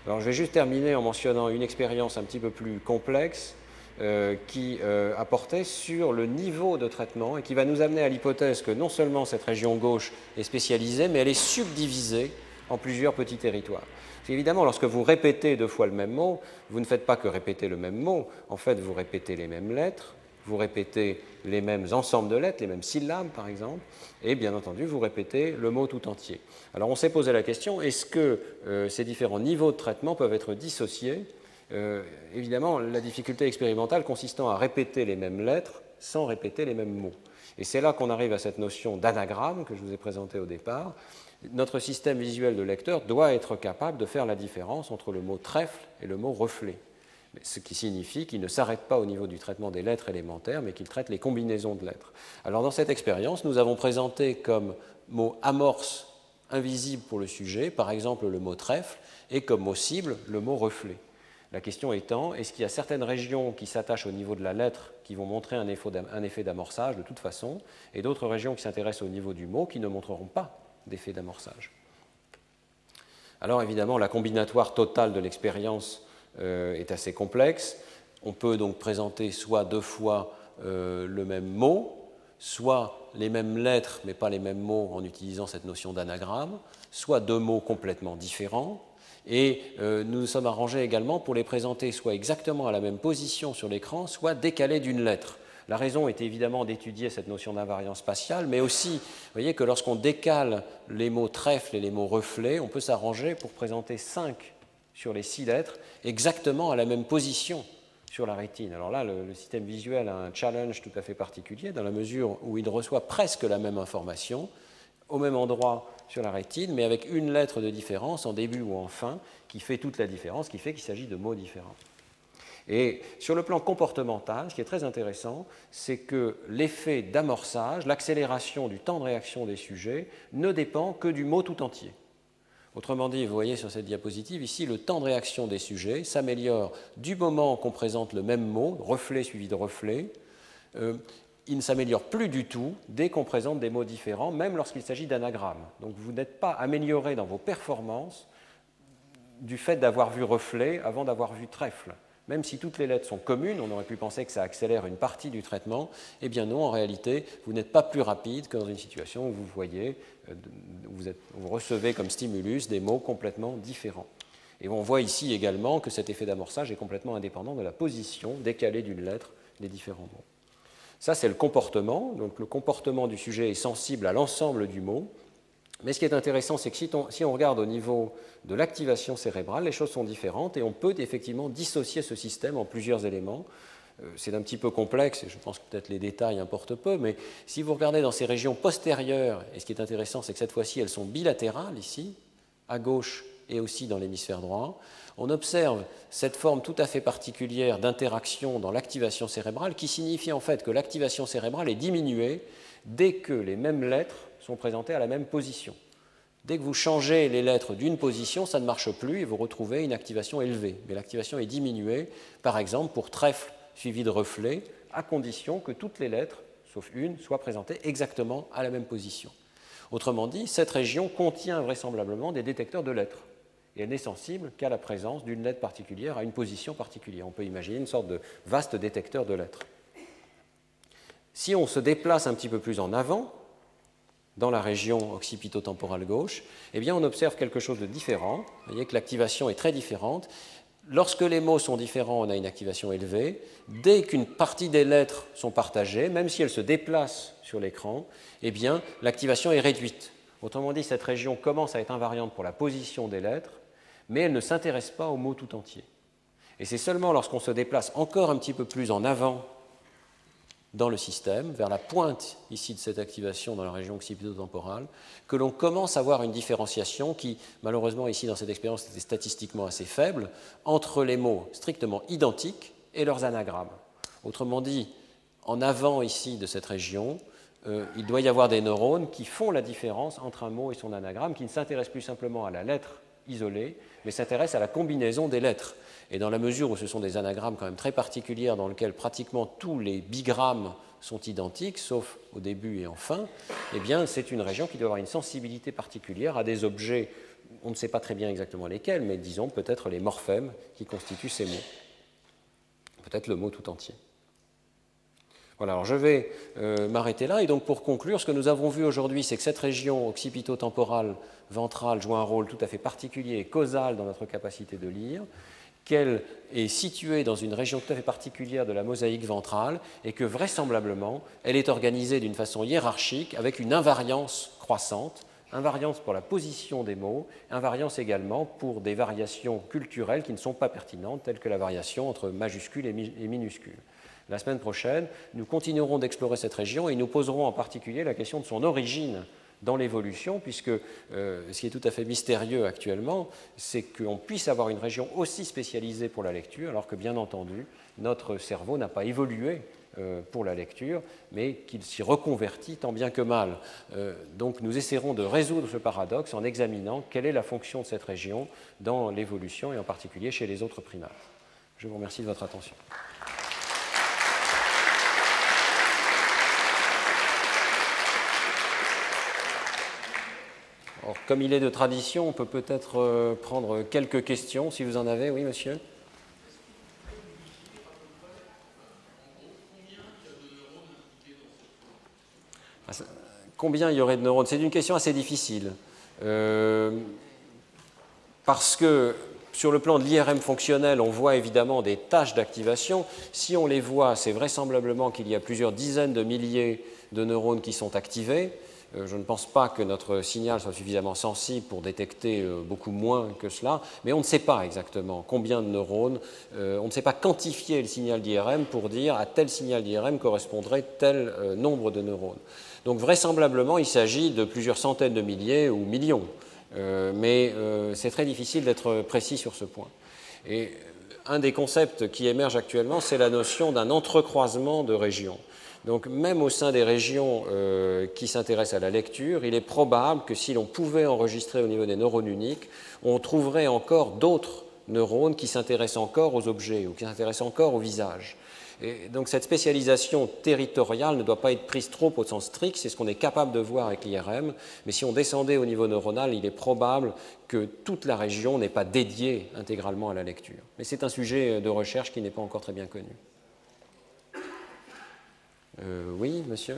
Alors je vais juste terminer en mentionnant une expérience un petit peu plus complexe euh, qui euh, a porté sur le niveau de traitement et qui va nous amener à l'hypothèse que non seulement cette région gauche est spécialisée, mais elle est subdivisée en plusieurs petits territoires. évidemment, lorsque vous répétez deux fois le même mot, vous ne faites pas que répéter le même mot, en fait, vous répétez les mêmes lettres, vous répétez les mêmes ensembles de lettres, les mêmes syllabes par exemple, et bien entendu, vous répétez le mot tout entier. Alors on s'est posé la question, est-ce que euh, ces différents niveaux de traitement peuvent être dissociés? Euh, évidemment, la difficulté expérimentale consistant à répéter les mêmes lettres sans répéter les mêmes mots. Et c'est là qu'on arrive à cette notion d'anagramme que je vous ai présentée au départ. Notre système visuel de lecteur doit être capable de faire la différence entre le mot trèfle et le mot reflet. Ce qui signifie qu'il ne s'arrête pas au niveau du traitement des lettres élémentaires, mais qu'il traite les combinaisons de lettres. Alors dans cette expérience, nous avons présenté comme mot amorce invisible pour le sujet, par exemple le mot trèfle, et comme mot cible le mot reflet. La question étant, est-ce qu'il y a certaines régions qui s'attachent au niveau de la lettre qui vont montrer un effet d'amorçage de toute façon, et d'autres régions qui s'intéressent au niveau du mot qui ne montreront pas d'effet d'amorçage? Alors évidemment, la combinatoire totale de l'expérience est assez complexe. On peut donc présenter soit deux fois euh, le même mot, soit les mêmes lettres mais pas les mêmes mots en utilisant cette notion d'anagramme, soit deux mots complètement différents, et euh, nous nous sommes arrangés également pour les présenter soit exactement à la même position sur l'écran, soit décalés d'une lettre. La raison était évidemment d'étudier cette notion d'invariance spatiale, mais aussi, vous voyez que lorsqu'on décale les mots trèfle et les mots reflet, on peut s'arranger pour présenter 5 sur les 6 lettres exactement à la même position sur la rétine. Alors là, le, système visuel a un challenge tout à fait particulier dans la mesure où il reçoit presque la même information au même endroit sur la rétine, mais avec une lettre de différence en début ou en fin, qui fait toute la différence, qui fait qu'il s'agit de mots différents. Et sur le plan comportemental, ce qui est très intéressant, c'est que l'effet d'amorçage, l'accélération du temps de réaction des sujets, ne dépend que du mot tout entier. Autrement dit, vous voyez sur cette diapositive, ici, le temps de réaction des sujets s'améliore du moment qu'on présente le même mot, reflet suivi de reflet, euh, il ne s'améliore plus du tout dès qu'on présente des mots différents, même lorsqu'il s'agit d'anagrammes. Donc vous n'êtes pas amélioré dans vos performances du fait d'avoir vu reflet avant d'avoir vu trèfle. Même si toutes les lettres sont communes, on aurait pu penser que ça accélère une partie du traitement. Eh bien non, en réalité, vous n'êtes pas plus rapide que dans une situation où vous voyez, euh, vous, vous recevez comme stimulus des mots complètement différents. Et on voit ici également que cet effet d'amorçage est complètement indépendant de la position décalée d'une lettre des différents mots. Ça, c'est le comportement. Donc le comportement du sujet est sensible à l'ensemble du mot. Mais ce qui est intéressant, c'est que si on, regarde au niveau de l'activation cérébrale, les choses sont différentes et on peut effectivement dissocier ce système en plusieurs éléments. Euh, c'est un petit peu complexe et je pense que peut-être les détails importent peu, mais si vous regardez dans ces régions postérieures, et ce qui est intéressant, c'est que cette fois-ci, elles sont bilatérales ici, à gauche et aussi dans l'hémisphère droit, on observe cette forme tout à fait particulière d'interaction dans l'activation cérébrale qui signifie en fait que l'activation cérébrale est diminuée dès que les mêmes lettres sont présentées à la même position. Dès que vous changez les lettres d'une position, ça ne marche plus et vous retrouvez une activation élevée. Mais l'activation est diminuée, par exemple, pour trèfle suivi de reflet, à condition que toutes les lettres, sauf une, soient présentées exactement à la même position. Autrement dit, cette région contient vraisemblablement des détecteurs de lettres et elle n'est sensible qu'à la présence d'une lettre particulière, à une position particulière. On peut imaginer une sorte de vaste détecteur de lettres. Si on se déplace un petit peu plus en avant, dans la région occipitotemporale gauche, eh bien on observe quelque chose de différent. Vous voyez que l'activation est très différente. Lorsque les mots sont différents, on a une activation élevée. Dès qu'une partie des lettres sont partagées, même si elles se déplacent sur l'écran, eh bien l'activation est réduite. Autrement dit, cette région commence à être invariante pour la position des lettres, mais elle ne s'intéresse pas au mot tout entier. Et c'est seulement lorsqu'on se déplace encore un petit peu plus en avant dans le système, vers la pointe ici de cette activation dans la région occipitotemporale, que l'on commence à voir une différenciation qui, malheureusement, ici dans cette expérience, était statistiquement assez faible, entre les mots strictement identiques et leurs anagrammes. Autrement dit, en avant ici de cette région, euh, il doit y avoir des neurones qui font la différence entre un mot et son anagramme, qui ne s'intéressent plus simplement à la lettre isolée, mais s'intéressent à la combinaison des lettres. Et dans la mesure où ce sont des anagrammes quand même très particulières, dans lesquels pratiquement tous les bigrammes sont identiques, sauf au début et en fin, eh bien, c'est une région qui doit avoir une sensibilité particulière à des objets, on ne sait pas très bien exactement lesquels, mais disons peut-être les morphèmes qui constituent ces mots. Peut-être le mot tout entier. Voilà, alors je vais euh, m'arrêter là. Et donc, pour conclure, ce que nous avons vu aujourd'hui, c'est que cette région occipito-temporale ventrale joue un rôle tout à fait particulier et causal dans notre capacité de lire, qu'elle est située dans une région tout à fait particulière de la mosaïque ventrale et que vraisemblablement, elle est organisée d'une façon hiérarchique avec une invariance croissante invariance pour la position des mots, invariance également pour des variations culturelles qui ne sont pas pertinentes, telles que la variation entre majuscules et minuscules. La semaine prochaine, nous continuerons d'explorer cette région et nous poserons en particulier la question de son origine dans l'évolution, puisque euh, ce qui est tout à fait mystérieux actuellement, c'est qu'on puisse avoir une région aussi spécialisée pour la lecture, alors que bien entendu, notre cerveau n'a pas évolué euh, pour la lecture, mais qu'il s'y reconvertit tant bien que mal. Euh, donc nous essaierons de résoudre ce paradoxe en examinant quelle est la fonction de cette région dans l'évolution et en particulier chez les autres primates. Je vous remercie de votre attention. Comme il est de tradition, on peut peut-être euh, prendre quelques questions, si vous en avez. Oui, monsieur ah, Combien il y aurait de neurones? C'est une question assez difficile. Euh, parce que sur le plan de l'IRM fonctionnel, on voit évidemment des tâches d'activation. Si on les voit, c'est vraisemblablement qu'il y a plusieurs dizaines de milliers de neurones qui sont activés. Euh, je ne pense pas que notre signal soit suffisamment sensible pour détecter euh, beaucoup moins que cela, mais on ne sait pas exactement combien de neurones, euh, on ne sait pas quantifier le signal d'IRM pour dire à tel signal d'IRM correspondrait tel nombre de neurones. Donc vraisemblablement, il s'agit de plusieurs centaines de milliers ou millions, mais c'est très difficile d'être précis sur ce point. Et un des concepts qui émerge actuellement, c'est la notion d'un entrecroisement de régions. Donc même au sein des régions euh, qui s'intéressent à la lecture, il est probable que si l'on pouvait enregistrer au niveau des neurones uniques, on trouverait encore d'autres neurones qui s'intéressent encore aux objets ou qui s'intéressent encore au visage. Et donc cette spécialisation territoriale ne doit pas être prise trop au sens strict, c'est ce qu'on est capable de voir avec l'IRM, mais si on descendait au niveau neuronal, il est probable que toute la région n'est pas dédiée intégralement à la lecture. Mais c'est un sujet de recherche qui n'est pas encore très bien connu. Euh, oui, monsieur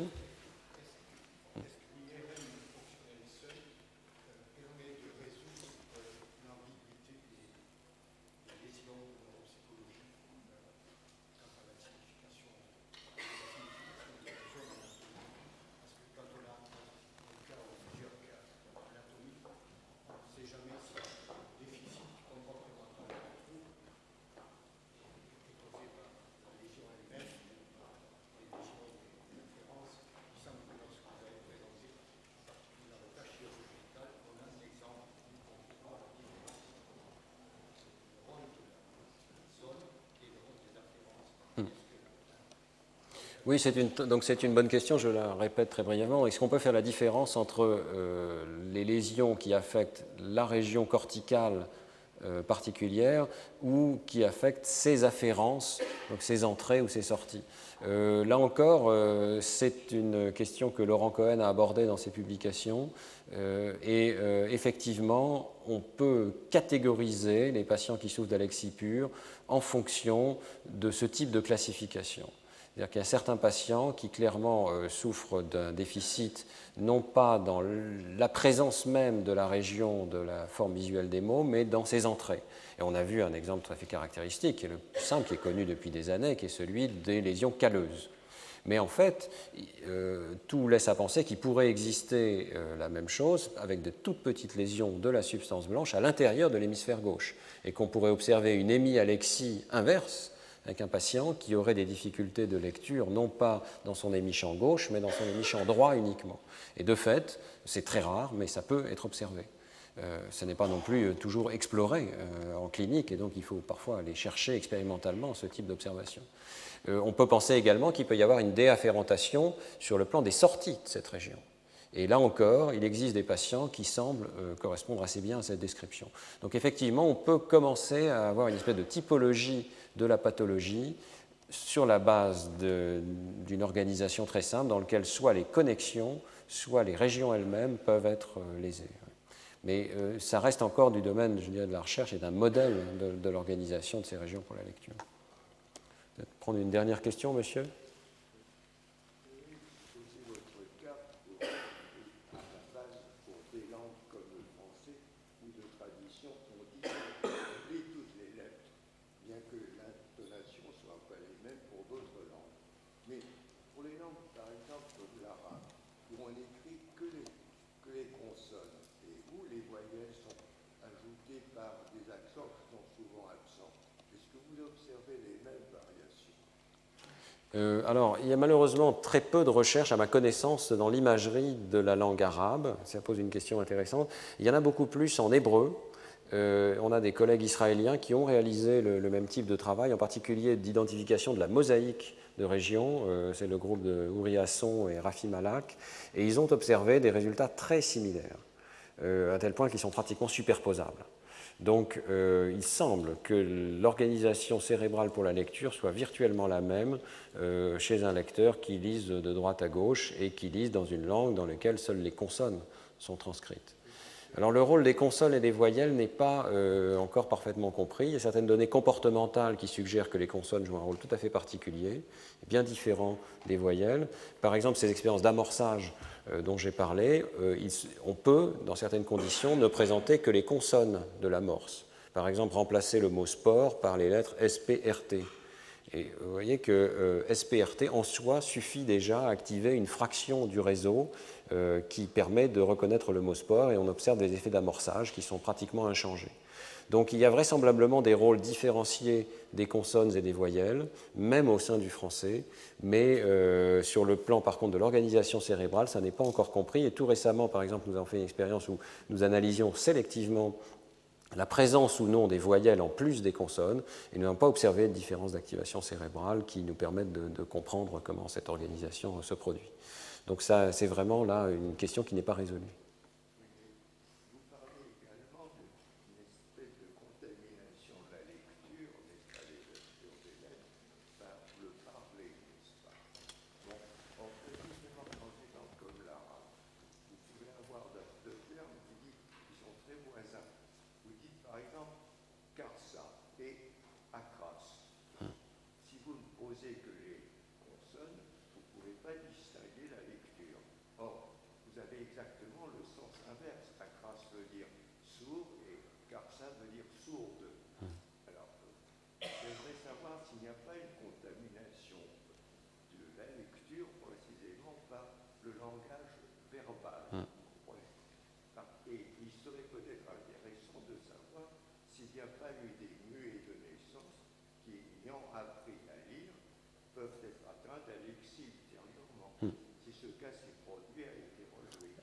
Oui, c'est une, donc une bonne question, je la répète très brièvement. Est-ce qu'on peut faire la différence entre euh, les lésions qui affectent la région corticale euh, particulière ou qui affectent ses afférences, donc ses entrées ou ses sorties? Euh, Là encore, c'est une question que Laurent Cohen a abordée dans ses publications. et effectivement, on peut catégoriser les patients qui souffrent d'alexie pure en fonction de ce type de classification. C'est-à-dire qu'il y a certains patients qui clairement euh, souffrent d'un déficit, non pas dans la présence même de la région de la forme visuelle des mots, mais dans ses entrées. Et on a vu un exemple tout à fait caractéristique, qui est le plus simple, qui est connu depuis des années, qui est celui des lésions calleuses. Mais en fait, euh, tout laisse à penser qu'il pourrait exister euh, la même chose avec de toutes petites lésions de la substance blanche à l'intérieur de l'hémisphère gauche, et qu'on pourrait observer une hémialexie inverse avec un patient qui aurait des difficultés de lecture, non pas dans son hémichamp gauche, mais dans son hémichamp droit uniquement. Et de fait, c'est très rare, mais ça peut être observé. ce n'est pas non plus toujours exploré en clinique et donc il faut parfois aller chercher expérimentalement ce type d'observation. on peut penser également qu'il peut y avoir une déafférentation sur le plan des sorties de cette région. Et là encore, il existe des patients qui semblent euh, correspondre assez bien à cette description. Donc effectivement, on peut commencer à avoir une espèce de typologie de la pathologie sur la base d'une organisation très simple dans laquelle soit les connexions, soit les régions elles-mêmes peuvent être euh, lésées. Mais euh, ça reste encore du domaine je dirais, de la recherche et d'un modèle de, de l'organisation de ces régions pour la lecture. Prendre une dernière question, monsieur? Euh, alors, il y a malheureusement très peu de recherches, à ma connaissance, dans l'imagerie de la langue arabe. Ça pose une question intéressante. Il y en a beaucoup plus en hébreu. Euh, on a des collègues israéliens qui ont réalisé le, même type de travail, en particulier d'identification de la mosaïque de régions. Euh, c'est le groupe de Uri Hasson et Rafi Malak. Et ils ont observé des résultats très similaires, à tel point qu'ils sont pratiquement superposables. Donc euh, il semble que l'organisation cérébrale pour la lecture soit virtuellement la même euh, chez un lecteur qui lise de droite à gauche et qui lise dans une langue dans laquelle seules les consonnes sont transcrites. Alors le rôle des consonnes et des voyelles n'est pas euh, encore parfaitement compris. Il y a certaines données comportementales qui suggèrent que les consonnes jouent un rôle tout à fait particulier, bien différent des voyelles. Par exemple, ces expériences d'amorçage dont j'ai parlé, euh, on peut, dans certaines conditions, ne présenter que les consonnes de l'amorce. Par exemple, remplacer le mot sport par les lettres SPRT. Et vous voyez que euh, SPRT en soi suffit déjà à activer une fraction du réseau qui permet de reconnaître le mot sport et on observe des effets d'amorçage qui sont pratiquement inchangés. Donc il y a vraisemblablement des rôles différenciés des consonnes et des voyelles, même au sein du français, mais euh, sur le plan par contre de l'organisation cérébrale, ça n'est pas encore compris. Et tout récemment, par exemple, nous avons fait une expérience où nous analysions sélectivement la présence ou non des voyelles en plus des consonnes, et nous n'avons pas observé de différence d'activation cérébrale qui nous permettent de, de, comprendre comment cette organisation se produit. Donc ça, c'est vraiment là une question qui n'est pas résolue.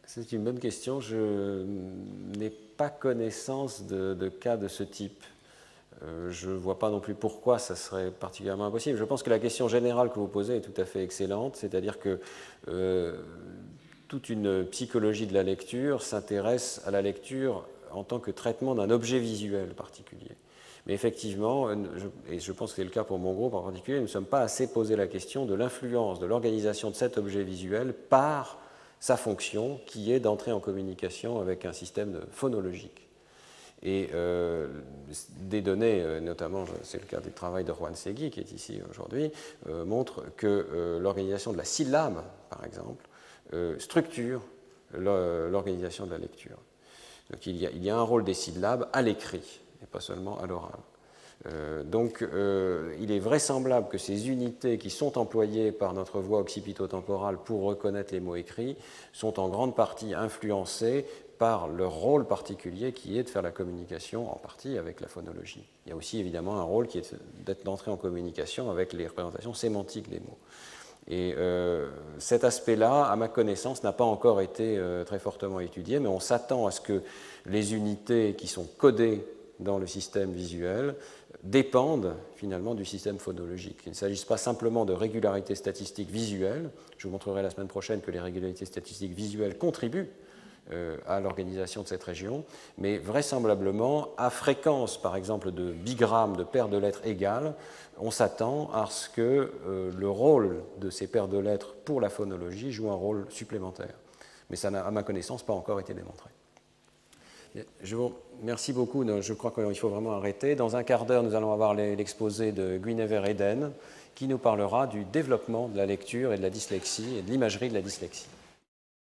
C'est une bonne question. Je n'ai pas connaissance de, cas de ce type. Euh, je ne vois pas non plus pourquoi ça serait particulièrement impossible. Je pense que la question générale que vous posez est tout à fait excellente, c'est-à-dire que euh, toute une psychologie de la lecture s'intéresse à la lecture en tant que traitement d'un objet visuel particulier. Mais effectivement, et je pense que c'est le cas pour mon groupe en particulier, nous ne sommes pas assez posé la question de l'influence de l'organisation de cet objet visuel par sa fonction qui est d'entrer en communication avec un système phonologique. Et euh, des données, euh, notamment c'est le cas du travail de Juan Segui qui est ici aujourd'hui, euh, montrent que l'organisation de la syllabe, par exemple, structure l'organisation de la lecture. Donc il y, a, un rôle des syllabes à l'écrit et pas seulement à l'oral. Euh, donc euh, il est vraisemblable que ces unités qui sont employées par notre voix occipitotemporale pour reconnaître les mots écrits sont en grande partie influencées par leur rôle particulier qui est de faire la communication en partie avec la phonologie. Il y a aussi évidemment un rôle qui est d'être d'entrer en communication avec les représentations sémantiques des mots. Et euh, cet aspect-là, à ma connaissance, n'a pas encore été euh, très fortement étudié, mais on s'attend à ce que les unités qui sont codées dans le système visuel dépendent finalement du système phonologique. Il ne s'agisse pas simplement de régularités statistiques visuelles. Je vous montrerai la semaine prochaine que les régularités statistiques visuelles contribuent à l'organisation de cette région, mais vraisemblablement, à fréquence, par exemple, de bigrammes de paires de lettres égales, on s'attend à ce que euh, le rôle de ces paires de lettres pour la phonologie joue un rôle supplémentaire. Mais ça n'a, à ma connaissance, pas encore été démontré. Je vous remercie beaucoup. Je crois qu'il faut vraiment arrêter. Dans un quart d'heure, nous allons avoir l'exposé de Guinevere Eden qui nous parlera du développement de la lecture et de la dyslexie et de l'imagerie de la dyslexie.